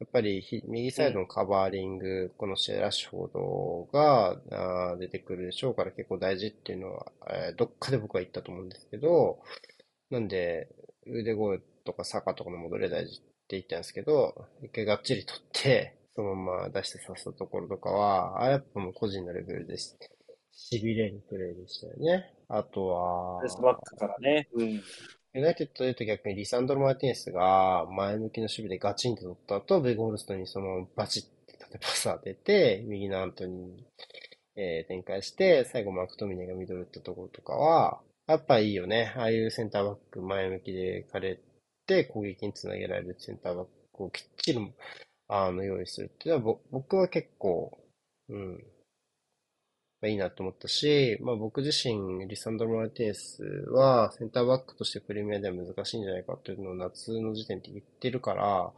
やっぱり右サイドのカバーリング、この試合ラッシュフォードが出てくるでしょうから結構大事っていうのは、えー、どっかで僕は言ったと思うんですけど、なんで、腕ゴールとかサカとかの戻り大事って言ったんですけど、一回がっちり取って、そのまま出してさせたところとかは、あやっぱもう個人のレベルです。痺れるプレーでしたよね。あとは、レスバックからね。うん。ユナイテッドで言うと逆にリサンドロ・マーティネスが前向きの守備でガチンと取った後、ベグホルストにそのバチって縦パス当てて、右のアントニーに、えー、展開して、最後マクトミネイがミドル打ったところとかは、やっぱいいよね。ああいうセンターバック前向きでかれて攻撃につなげられるセンターバックをきっちりあの用意するっていうのは僕は結構、うん、まあ、いいなと思ったし、まあ僕自身、リサンドロ・マルティネスはセンターバックとしてプレミアでは難しいんじゃないかっていうのを夏の時点で言ってるから、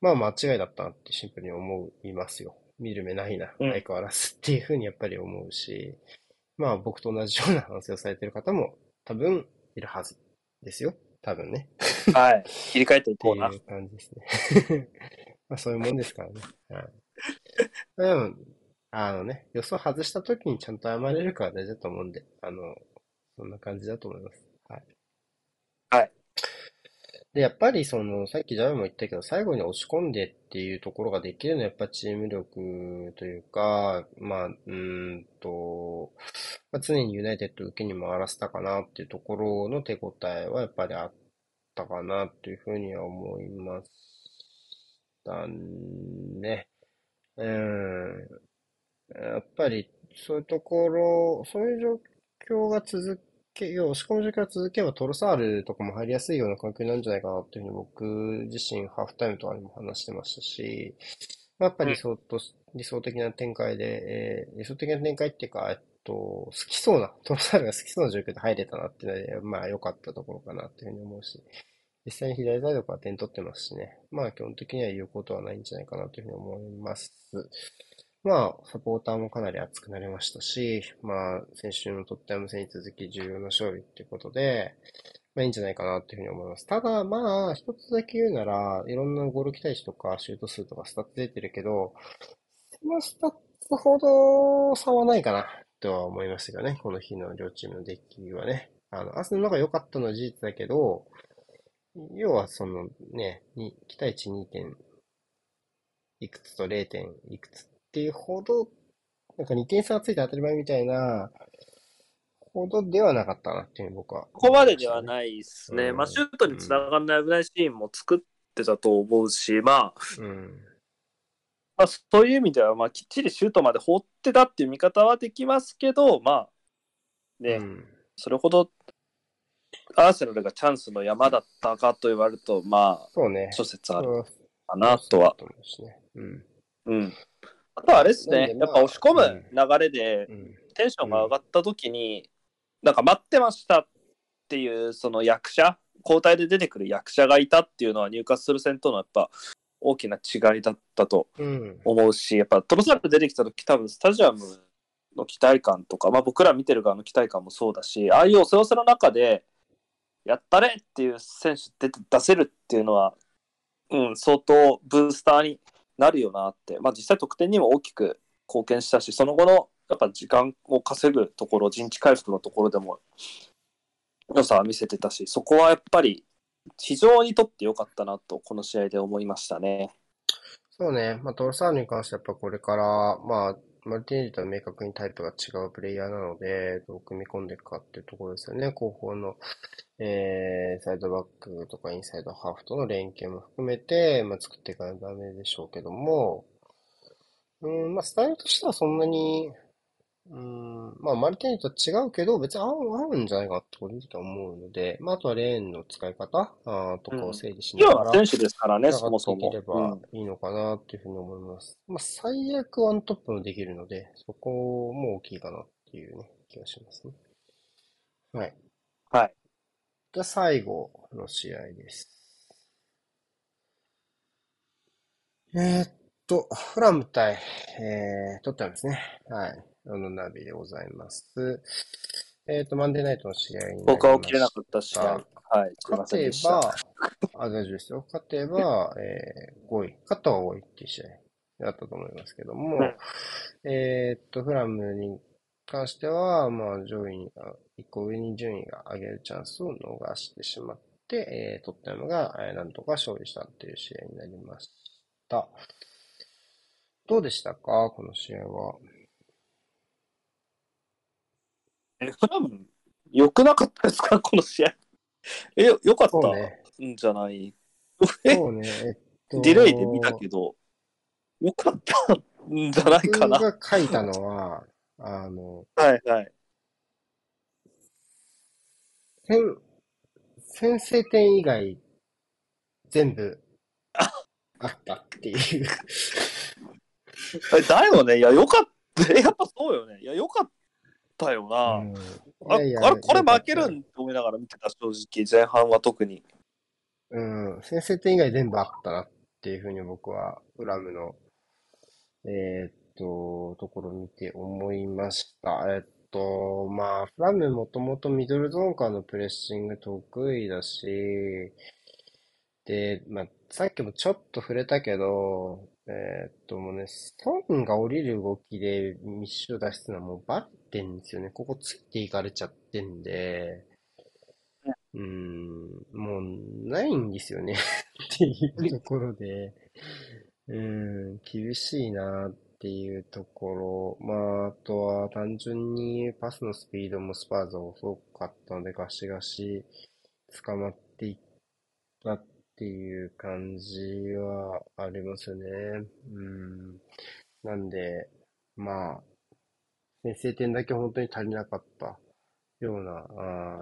まあ間違いだったなってシンプルに思いますよ。見る目ないな、相変わらずっていうふうにやっぱり思うし、まあ僕と同じような反省をされてる方も多分いるはずですよ。多分ね。はい。切り替えていこうな。っていう感じですね。まあそういうもんですからね。はい。でも、あのね、予想外した時にちゃんと謝れるかは大事だと思うんで、あの、そんな感じだと思います。はい。はい。で、やっぱりその、さっきジャムも言ったけど、最後に押し込んでっていうところができるのはやっぱチーム力というか、まあ、うんと、まあ、常にユナイテッド受けに回らせたかなっていうところの手応えはやっぱりあったかなというふうには思いましたね。うん。やっぱり、そういうところ、そういう状況が続け、要は押し込む状況が続けばトロサールとかも入りやすいような環境なんじゃないかなっていうふうに僕自身ハーフタイムとかにも話してましたし、やっぱり理想と、理想的な展開で、えー、理想的な展開っていうか、えっと、好きそうな、トロサールが好きそうな状況で入れたなっていうのは、まあ良かったところかなっていうふうに思うし、実際に左サイドから点取ってますしね、まあ基本的には言うことはないんじゃないかなというふうに思います。まあ、サポーターもかなり熱くなりましたし、まあ、先週のトッテナム戦に続き重要な勝利っていうことで、まあいいんじゃないかなっていうふうに思います。ただ、まあ、一つだけ言うなら、いろんなゴール期待値とかシュート数とかスタッツ出てるけど、そのスタッツほど差はないかなとは思いましたけどね。この日の両チームの出来はね。あの、アーセナルが良かったのは事実だけど、要はそのね、期待値2点いくつと0点いくつっていうほど、なんか2点差がついて当たり前みたいな、ほどではなかったなっていう僕は、ね、ここまでではないですね。うん、まあ、シュートにつながらない危ないシーンも作ってたと思うし、まあ、うん、まあ、そういう意味では、まあ、きっちりシュートまで放ってたっていう見方はできますけど、まあ、ね、うん、それほどアーセナルがチャンスの山だったかと言われると、まあ、そうね。諸説あるかなとは。うん。うん。あとはあれですね、やっぱ押し込む流れで、テンションが上がった時に、なんか待ってましたっていう、その役者、交代で出てくる役者がいたっていうのは、入荷する戦とのやっぱ大きな違いだったと思うし、やっぱトロサル出てきた時、多分スタジアムの期待感とか、まあ、僕ら見てる側の期待感もそうだし、ああいうおせおせの中で、やったれっていう選手出出せるっていうのは、うん、相当ブースターになるよなって、まあ、実際得点にも大きく貢献したし、その後のやっぱ時間を稼ぐところ、陣地回復のところでも良さは見せてたし、そこはやっぱり非常にとって良かったなと、この試合で思いましたね。そうね、まあ、トロサールに関してはやっぱこれから、まあ、マルティネリとは明確にタイプが違うプレイヤーなので、どう組み込んでいくかっていうところですよね。後方の、えー、サイドバックとかインサイドハーフとの連携も含めて、まあ、作っていかないとダメでしょうけども、うん、まあ、スタイルとしてはそんなに、うん、まあ、マルティネと違うけど、別に合う合うんじゃないかって個人的には思うので、まあ、あとはレーンの使い方あとかを整理しながら、選手ですからね、そもそも。できればいいのかなっていうふうに思います。まあ、最悪ワントップもできるので、そこも大きいかなっていうね、気がしますね。はい。はい。じゃあ、最後の試合です。えー、っと、フラム対、えー、トッテナムですね。はい。ロンドンダービーでございます。えっ、と、マンデーナイトの試合になりました。僕は起きれなかった試合。はい。勝て。ば、あ、大丈夫ですよ。勝てば、えー、5位。勝ったは5位っていう試合だったと思いますけども、えっと、フラムに関しては、まあ、上位に、あ一個上に順位が上げるチャンスを逃してしまって、えー、トッテナムが、えーなんとか勝利したっていう試合になりました。どうでしたか？この試合は。え、フラム、良くなかったですか？この試合。え、よよかった。んじゃない？え、そうね。えっと、ディレイで見たけど、良かったんじゃないかな。僕が書いたのは、あの、はいはい。先、先制点以外、全部、あったっていう。えだよね？いや、よかった。やっぱそうよね。いや、よかったよな。うんあれ、これ負けるんって思いながら見てた、正直。前半は特に。うん、先制点以外全部あったなっていうふうに僕は、フラムの、えーっと、ところを見て思いました。えっと、まあ、フラムもともとミドルゾーンからのプレッシング得意だし、で、まあ、さっきもちょっと触れたけど、えーっと、もうね、ストーンが降りる動きで密集出すのはもうバレてんですよね。ここついていかれちゃってんで、うーん、もうないんですよねっていうところで、うーん、厳しいなっていうところ。まあ、あとは単純にパスのスピードもスパーズは遅かったのでガシガシ捕まっていったっていう感じはありますよね。うん。なんで、まあ、先制点だけ本当に足りなかったような、あ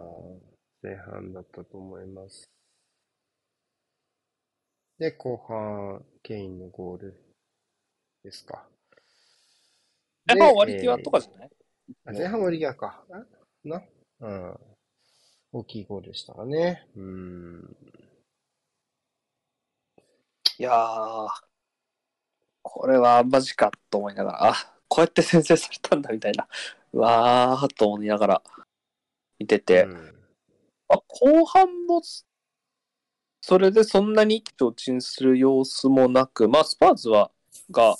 ー前半だったと思います。で、後半、ケインのゴールですか。で前半割り際とかじゃない、あ前半割り際か。あな？うん。大きいゴールでしたかね。うん。いやー、これはマジかと思いながら、あ、こうやって先制されたんだみたいな、うわーと思いながら。見てて、うん。あ後半もそれでそんなに提灯する様子もなく、まあ、スパーズはが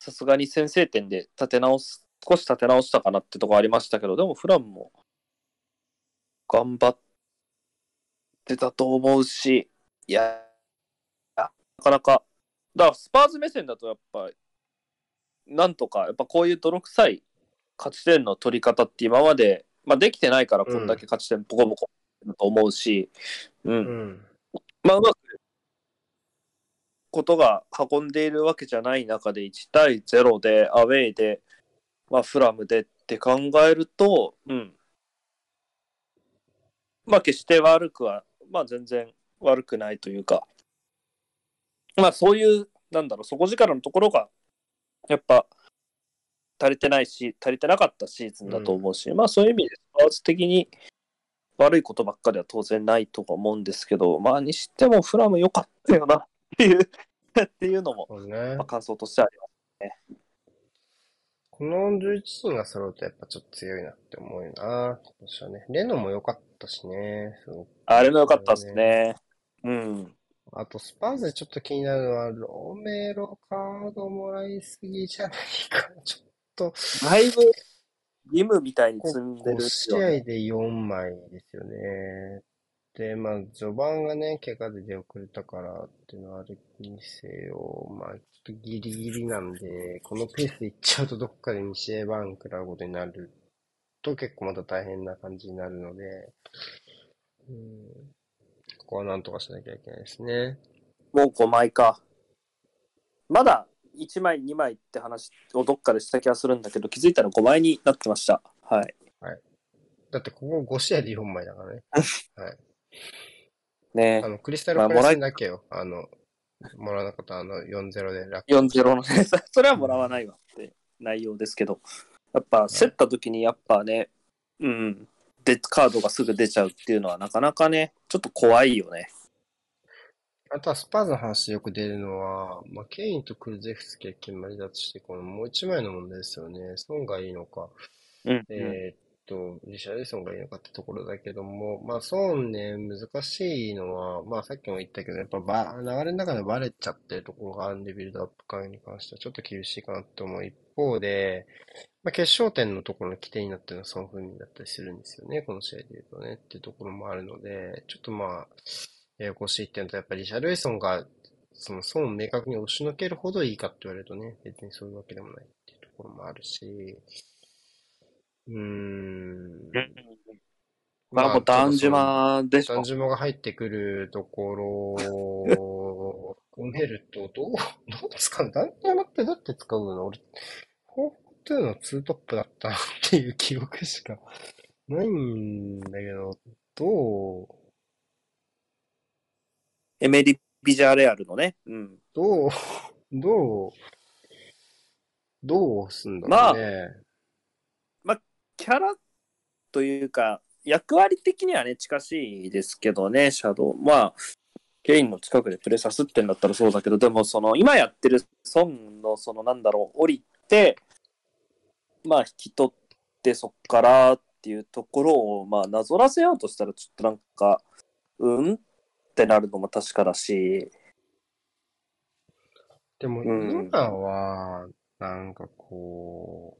さすがに先制点で立て直す少し立て直したかなってとこありましたけどでもフランも頑張ってたと思うしいやなかなか。だからスパーズ目線だとやっぱなんとかやっぱこういう泥臭い勝ち点の取り方って今まで、まあ、できてないからこんだけ勝ち点ポコポコだと思うし、うんうん。まあ、うまくことが運んでいるわけじゃない中で1対0でアウェーで、まあ、フラムでって考えると、うん。まあ、決して悪くは、まあ、全然悪くないというか、まあ、そういう、なんだろう、底力のところが、やっぱ、足りてないし、足りてなかったシーズンだと思うし、まあ、そういう意味で、スパーズ的に、悪いことばっかりは当然ないとは思うんですけど、まあにしてもフラム良かったよなっていう っていうのも、ねまあ、。感想としてあります。この11人が揃うとやっぱちょっと強いなって思うよな。今年はね。レノも良かったしね。あれも良かったですね。うん。あと、スパーズでちょっと気になるのは、ロメロカードもらいすぎじゃないか。ちょっと、だいぶ、義務みたいに積んでるっすよね。試合で4枚ですよね。で、まあ、序盤がね、怪我で出遅れたからっていうのはあるにせよ、まあ、ちょっとギリギリなんで、このペースでいっちゃうとどっかで2試合バン食らうことになると結構また大変な感じになるので、うん、ここはなんとかしなきゃいけないですね。もう5枚か。まだ1枚、2枚って話をどっかでした気がするんだけど、気づいたら5枚になってました。はい。だってここ5試合で4枚だからね。はい。ねあの、クリスタルまあパレスだけよ。あの、もらわなかったあの4-0で楽。4-0のね、それはもらわないわって内容ですけど、やっぱ競った時にやっぱね、うん、でカードがすぐ出ちゃうっていうのはなかなかね、ちょっと怖いよね。あとはスパーズの話でよく出るのは、まあ、ケインとクルゼフスキが決まりだとして、このもう一枚の問題ですよね。ソンがいいのか、うん、うん。えーっと、リシャルリソンがいいのかってところだけども、まあ、ソンね、難しいのは、まあ、さっきも言ったけど、やっぱば、流れの中でバレちゃってるところがあるんで、ビルドアップ会に関してはちょっと厳しいかなと思う一方で、まあ、決勝点のところの起点になってるのはソン・フンミンだったりするんですよね、この試合で言うとね、っていうところもあるので、ちょっとまあ、ややこしいっていうのと、やっぱりリシャルリソンが、そのソンを明確に押しのけるほどいいかって言われるとね、別にそういうわけでもないっていうところもあるし、うーん。まあ、もう、ダンジュマでしょダン。ジュマが入ってくるところを 含めると、どう、どう使うダンジュマってどうやって使うの？俺、4-2の2トップだったなっていう記憶しかないんだけど、どう、エメリ・ビジャーレアルのね。うん。どう、どう、どう？すんだろうね。キャラというか、役割的にはね、近しいですけどね、シャドウ。まあ、ケインの近くでプレーさすってんだったらそうだけど、でも、その、今やってるソンの、その、なんだろう、降りて、まあ、引き取って、そっからっていうところを、まあ、なぞらせようとしたら、ちょっとなんか、うん？ってなるのも確かだし、でもうん今は、なんかこ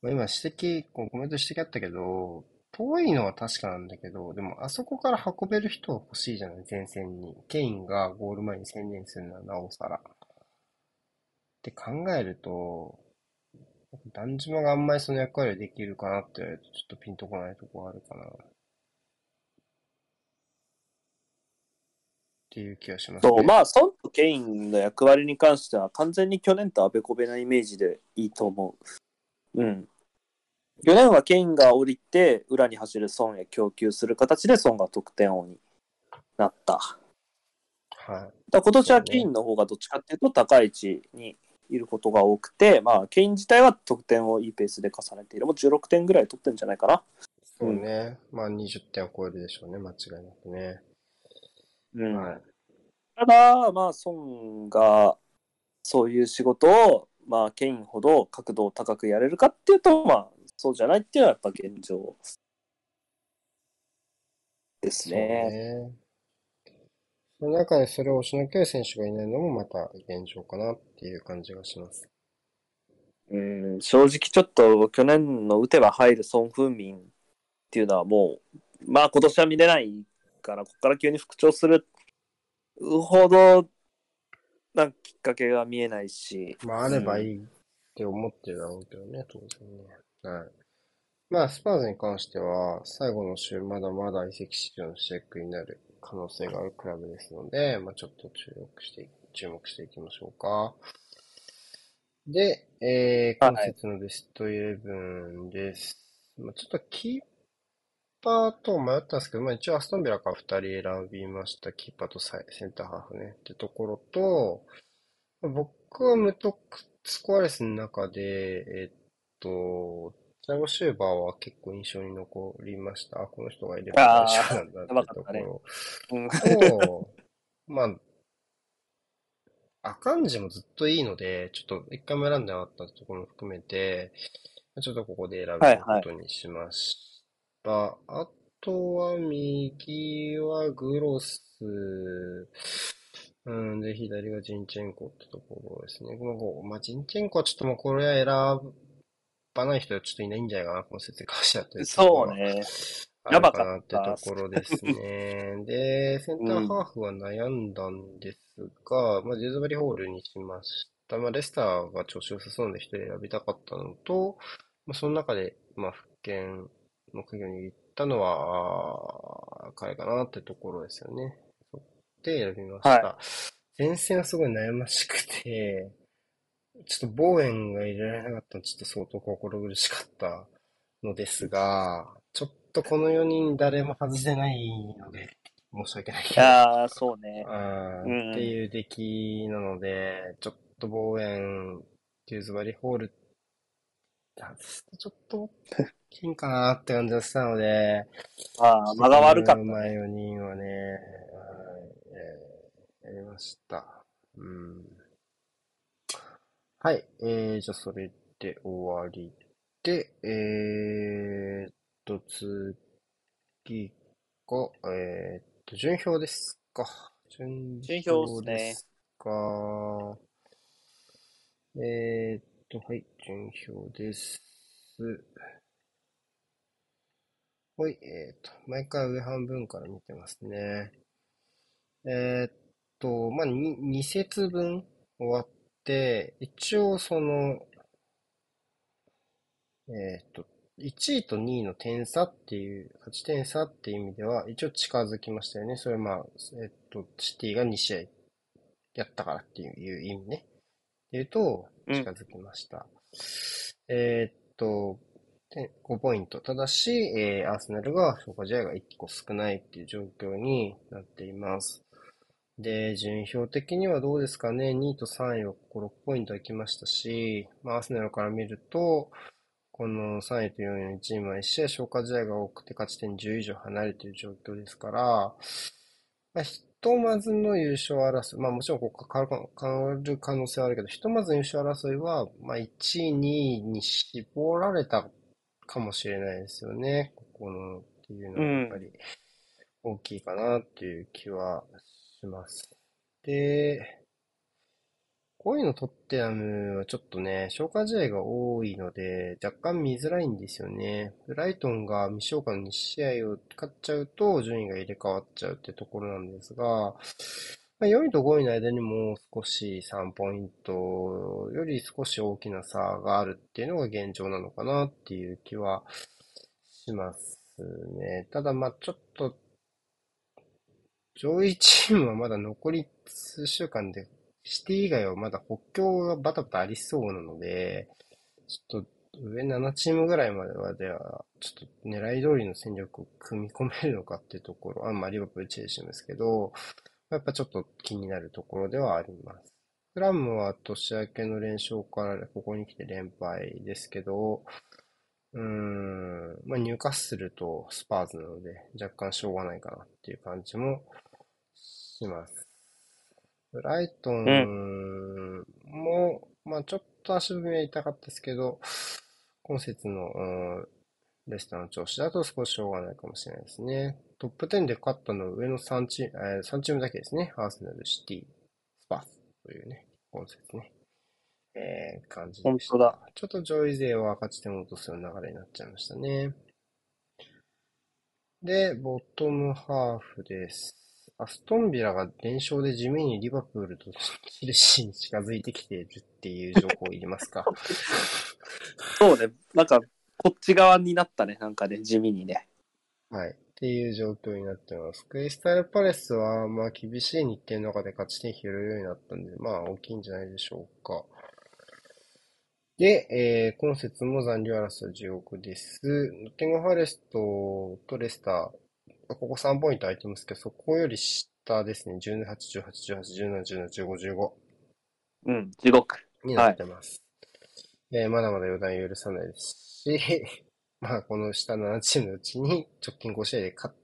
う、まあ今指摘、こうコメント指摘あったけど、遠いのは確かなんだけど、でもあそこから運べる人は欲しいじゃない、前線に。ケインがゴール前に専念するのはなおさら。って考えると、ダンジュマがあんまりその役割をできるかなって言われるとちょっとピンとこないとこあるかな。っていう気がしますね。そう、まあ、ソンとケインの役割に関しては、完全に去年とあべこべなイメージでいいと思う。うん。去年はケインが降りて、裏に走るソンへ供給する形で、ソンが得点王になった。はい。ら今年はケインの方がどっちかっていうと、高い位置にいることが多くて、まあ、ケイン自体は得点をいいペースで重ねている。もう16点ぐらい取ってるんじゃないかな。そうね。まあ20点を超えるでしょうね、間違いなくね。うん。はい。ただ、まあ、ソンがそういう仕事を、まあ、ケインほど角度を高くやれるかっていうと、まあ、そうじゃないっていうのはやっぱ現状ですね。ね。その中でそれを押しのける選手がいないのもまた現状かなっていう感じがします。うん、正直ちょっと去年の打てば入るソン・フンミンっていうのはもう、まあ今年は見れないから、ここから急に復調するほど、なんかきっかけが見えないし、まああればいいって思ってるだろうけどね、当然ね。はい。まあスパーズに関しては最後の週まだまだ移籍市場のチェックになる可能性があるクラブですので、まあちょっと注目して、注目していきましょうか。で、えー、はい今節のベストイレブンです。まあ、ちょっとキーパーと迷ったんですけど、まあ一応アストンビラから2人選びました。キーパーとセンターハーフね。ってところと、まあ僕はムトクスコアレスの中で、えっと、チャゴシューバーは結構印象に残りました。あ、この人がいれば大丈夫なんだってところ。うん、と、まあ、アカンジもずっといいので、ちょっと一回も選んでなかったところも含めて、ちょっとここで選ぶことにしました。あとは右はグロス、うん、で、左がジンチェンコってところですね。まあ、こうまあ、ジンチェンコはちょっともうこれは選ばない人はちょっといないんじゃないかな、この説に関してはというところはそうね。あるかなってところですね。で、センターハーフは悩んだんですが、まあ、ジェズバリホールにしました。まあ、レスターが調子良さそうなので一人選びたかったのと、まあ、その中で、まあ、復権の鍵を握ったのは、彼かなってところですよね。で、選びました。は前線はすごい悩ましくて、ちょっとボーエンが入れられなかったのちょっと相当心苦しかったのですが、ちょっとこの4人誰も外せないので、申し訳ないけいど、やー、そうね。うんっていう出来なので、ちょっとボーエン、デューズバリホール、外すとちょっと大きいかなって感じがしたので、まあ、間が悪かった。まあ4人はね、はいました。うん。はい。えー、じゃあそれで終わりで、えーっと、次が、えーっと、順表ですか。順表ですねか。えーっと、はい、順表です。はい、えーっと、毎回上半分から見てますね。えーっと、まあ、に2節分終わって、一応その、えーっと、1位と2位の点差っていう、勝ち点差っていう意味では、一応近づきましたよね。それまあ、えーっと、シティが2試合やったからっていう意味ね。で言うと、うん近づきました。えーっと、で5ポイント。ただし、えーアーセナルが消化試合が1個少ないっていう状況になっています。で、順位表的にはどうですかね。2位と3位はここ6ポイント空きましたし、まあ、アーセナルから見ると、この3位と4位のチームは1試合消化試合が多くて勝ち点10以上離れている状況ですから、まあ、ひとまずの優勝争い、まあもちろんここ変わるか変わる可能性はあるけど、ひとまずの優勝争いは、まあ1位、2位に絞られたかもしれないですよね。ここのっていうのはやっぱり大きいかなっていう気はします。で、こういうのトッテナムはちょっとね、消化試合が多いので、若干見づらいんですよね。ブライトンが未消化の2試合を勝っちゃうと、順位が入れ替わっちゃうってところなんですが、まあ、4位と5位の間にも少し3ポイントより少し大きな差があるっていうのが現状なのかなっていう気はしますね。ただまあちょっと、上位チームはまだ残り数週間で、シティ以外はまだ補強がバタバタありそうなので、ちょっと上7チームぐらいまではでは、ちょっと狙い通りの戦力を組み込めるのかっていうところ、あんまりリバプル、チェルシーですけど、やっぱちょっと気になるところではあります。フラムは年明けの連勝からここに来て連敗ですけど、うーん、まあ、ニューカッスルとスパーズなので若干しょうがないかなっていう感じもします。ブライトンも、まあちょっと足踏みは痛かったですけど、今節の、うんレスターの調子だと少ししょうがないかもしれないですね。トップ10で勝ったのは上の3チーム、えー3チームだけですね。アーセナル、シティ、スパーズというね、今節ね。えー、感じでした。本当だ。ちょっと上位勢は勝ち点を落とすような流れになっちゃいましたね。で、ボトムハーフです。アストンビラが連勝で地味にリバプールとチェルシーに近づいてきているっていう情報を入れますか？そうね。なんか、こっち側になったね。なんかね、地味にね。はい。っていう状況になってます。クリスタルパレスは、まあ厳しい日程の中で勝ち点拾えるようになったんで、まあ大きいんじゃないでしょうか。で、えー、今節も残留争いは地獄です。ノッティングファレストとレスター、ここ3ポイント空いてますけど、そこより下ですね。18、18、18、17、17、15、15うん、地獄。になってます。えーまだまだ予断許さないですし、まあ、この下7チームのうちに直近5試合で勝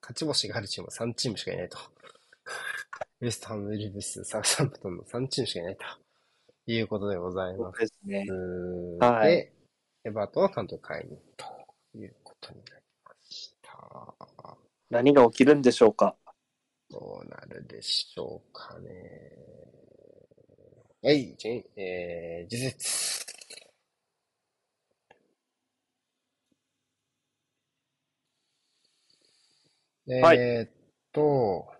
勝ち星があるチームは3チームしかいないと。ウェストハム、ウルブス、サウサンプトンの3チームしかいないということでございまですね。す。はいで、エバートンは監督解任ということになりました。何が起きるんでしょうか？どうなるでしょうかね。はい、じゃえー、事実。はいえーっと、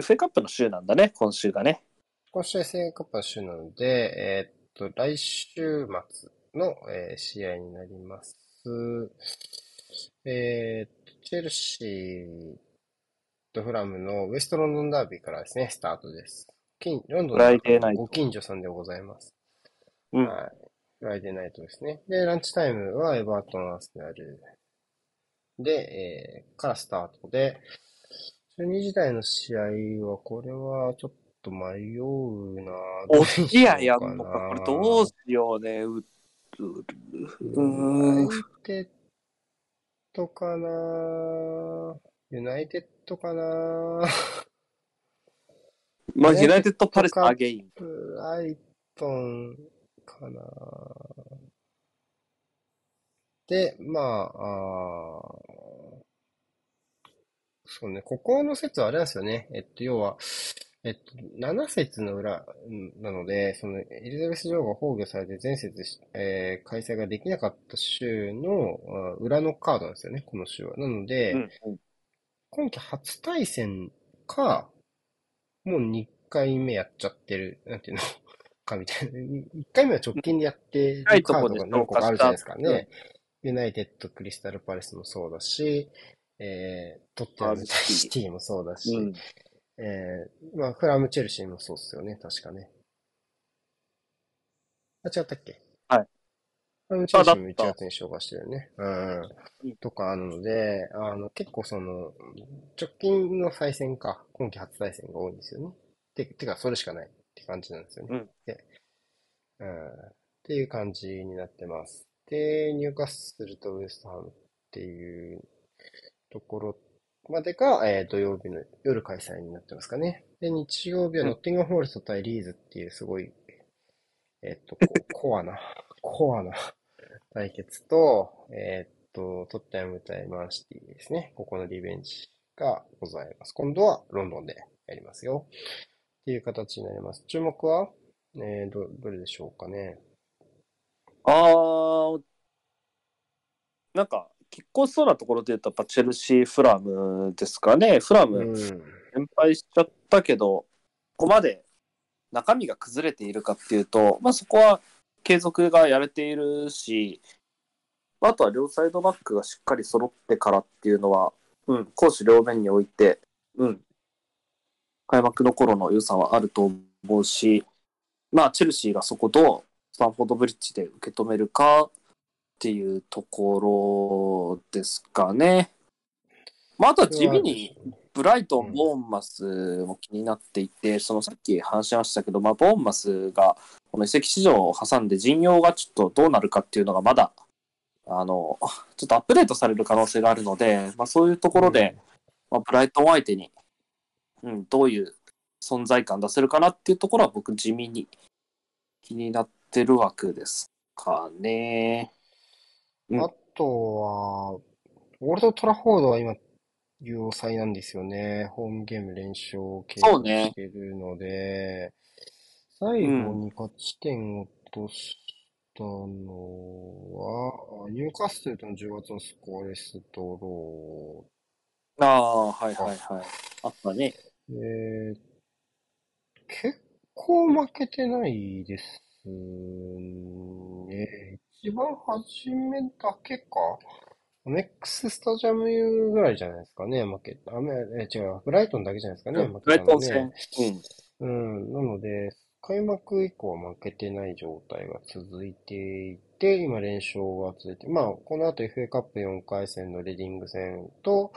FA カップの週なんだね、今週がね。今週 FA カップの週なので、えーっと、来週末の、えー試合になります。えーっと、チェルシーとフラムのウエストロンドンダービーからですね、スタートです。近ロンドンフライデーナイトご近所さんでございます。うん。はい。フライデーナイトですね。で、ランチタイムはエバートン・アーセナルで、えー、からスタートで、12時台の試合は、これはちょっと迷うなおっきややんのどか。これうしようかなどうしようね。う、う、うーんユナイ。テッドかなユナイテッドかなまあ、ユナイテッドパレスアゲイン。ブライトンかな。で、まあ、あーそうね、ここの説はあれなんですよね。えっと、要は、えっと、7節の裏うんなので、その、エリザベス女王が崩御されて前節し、えー開催ができなかった週のあ裏のカードなんですよね、この週は。なので、うんうん。今季初対戦か、もう2回目やっちゃってる、なんていうのかみたいな。1回目は直近でやってるカードが何個かあるじゃないですかね。ユナイテッド、クリスタルパレスもそうだし、えー、トッテナム、シティもそうだし、うん。えー、まあ、フラム、チェルシーもそうっすよね、確かね。あ、違ったっけ？はい。フラム、チェルシーも1あだった月に消化してるよね。うんうん。とかあるので、あの、結構その、直近の再戦か、今季初対戦が多いんですよね。て、てか、それしかないって感じなんですよね。うんで、うん。っていう感じになってます。で、ニューカッスルとウエストハムっていうところまでが、えー土曜日の夜開催になってますかね。で、日曜日はうんノッティンガンフォーレスト対リーズっていうすごい、えっと、こ コアな、コアな対決と、えっと、トッテナム対マンシティですね。ここのリベンジがございます。今度はロンドンでやりますよ。っていう形になります。注目は、えー、ど、どれでしょうかね。あー、なんか、結構そうなところで言うと、やっぱチェルシー、フラムですかね。フラム、うん。連敗しちゃったけど、ここまで中身が崩れているかっていうと、まあそこは継続がやれているし、あとは両サイドバックがしっかり揃ってからっていうのは、うん、攻守両面において、うん、開幕の頃の良さはあると思うし、まあチェルシーがそこどうスタンフォードブリッジで受け止めるかっていうところですかね。まああとは地味に、ブライトン、うんボーンマスも気になっていて、そのさっき話しましたけど、まあ、ボーンマスがこの移籍市場を挟んで陣容がちょっとどうなるかっていうのがまだ、あの、ちょっとアップデートされる可能性があるので、まあ、そういうところで、まあ、ブライトン相手に、うん、どういう存在感出せるかなっていうところは僕地味に気になってる枠ですかね。うんあとは、オールドトラフォードは今、要塞なんですよね。ホームゲーム連勝を継続そうねしてるので、最後に勝ち点を落としたのは、ニューカッスルとの10月のスコアレスドロああ、はいはいはい。あったね。ー。で、結構負けてないですね。一番初めだけかアメックススタジアムぐらいじゃないですかね、負けた。あ、めえ、違う、ブライトンだけじゃないですかね、負ブライけたのトン戦ね。。うん。うん、なので、開幕以降は負けてない状態が続いていて、今連勝が続いて、まあ、この後 FA カップ4回戦のレディング戦と、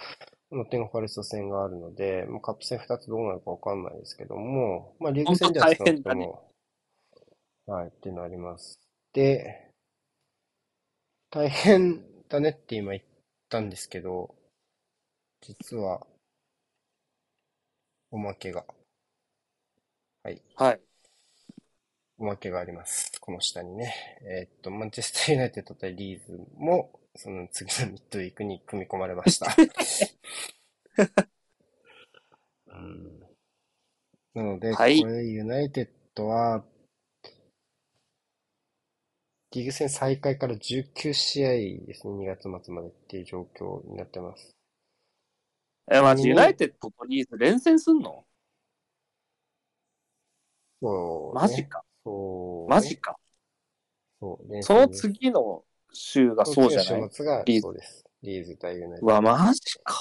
ノッティンフォレスト戦があるので、まあ、カップ戦2つどうなるかわかんないですけども、まあ、リーグ戦では少なくとも、はい、っていうのあります。で、大変だねって今言ったんですけど、実は、おまけが。はい。はい。おまけがあります。この下にね。えーっと、マンチェスターユナイテッド対リーズも、その次のミッドウィークに組み込まれました。うん、なので、はいこれユナイテッドは、リーグ戦再開から19試合ですね、2月末までっていう状況になってます。え、マジ、うんユナイテッドとリーズ連戦すんの？そう、ね。マジか。そう、マジか。そう、連その次の週がそうじゃない？週末がリーズです。リーズ対ユナイテッうわ、マジか。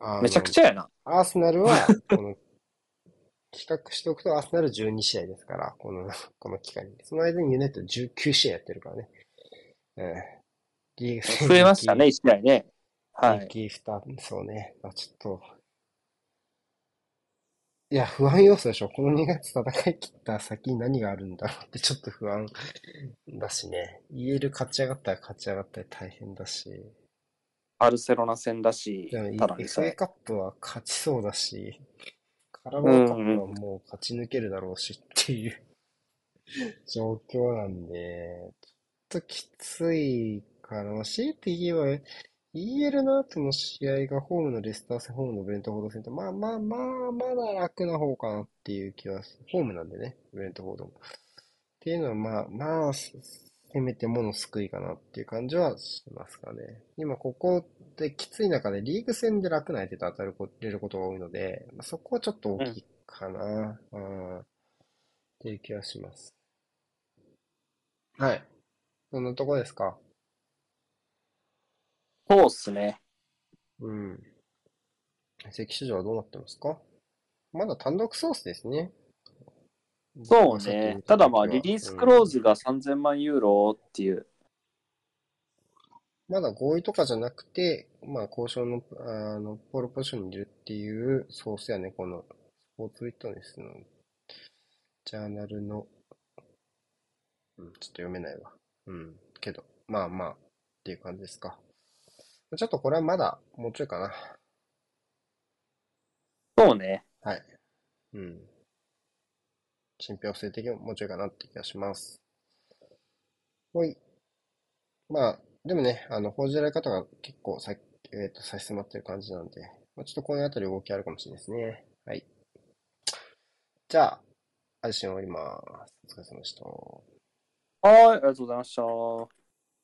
ド。めちゃくちゃやな。アーセナルは、この、比較しておくと、アーセナル12試合ですから、この、この期間に。その間にユナイテッド19試合やってるからね。うん。リーグ戦増えましたね、1試合ね。はい。リーキースター、そうね。まあ、ちょっと、いや、不安要素でしょ。この2月戦い切った先に何があるんだろうってちょっと不安だしね。言える勝ち上がったら勝ち上がったら大変だし。バルセロナ戦だしただ FA え。カップは勝ちそうだし、カラバオカップはもう勝ち抜けるだろうしっていう状況なんで、ちょっときついかな。強いて言えば、EL の後の試合がホームのレスター戦、ホームのブレントフォード戦と、まあまあまあ、まだ楽な方かなっていう気はする。ホームなんでね、ブレントフォードも。っていうのは、まあまあ、せめてもの救いかなっていう感じはしますかね。今ここできつい中でリーグ戦で楽な相手と当たるこれることが多いので、まあ、そこはちょっと大きいかな、うん、っていう気はします。はい。そんなとこですか？そうっすね。うん。移籍市場はどうなってますか？まだ単独ソースですね。そうね。ただまあ、リリースクローズが3000万ユーロっていう。まだ合意とかじゃなくて、まあ、交渉の、あの、ポールポジションにいるっていうソースやね、この、スポーツウィットネスの、ジャーナルの、うん、ちょっと読めないわ。うん、けど、まあまあ、っていう感じですか。ちょっとこれはまだ、もうちょいかな。そうね。はい。うん。信憑性的にもうちょいかなって気がします。ほい。まあ、でもね、あの、報じられ方が結構さ、えっと、差し迫ってる感じなんで、まあ、ちょっとこの辺り動きあるかもしれないですね。はい。じゃあ、配信終わります。お疲れ様でした。はい、ありがとうございました。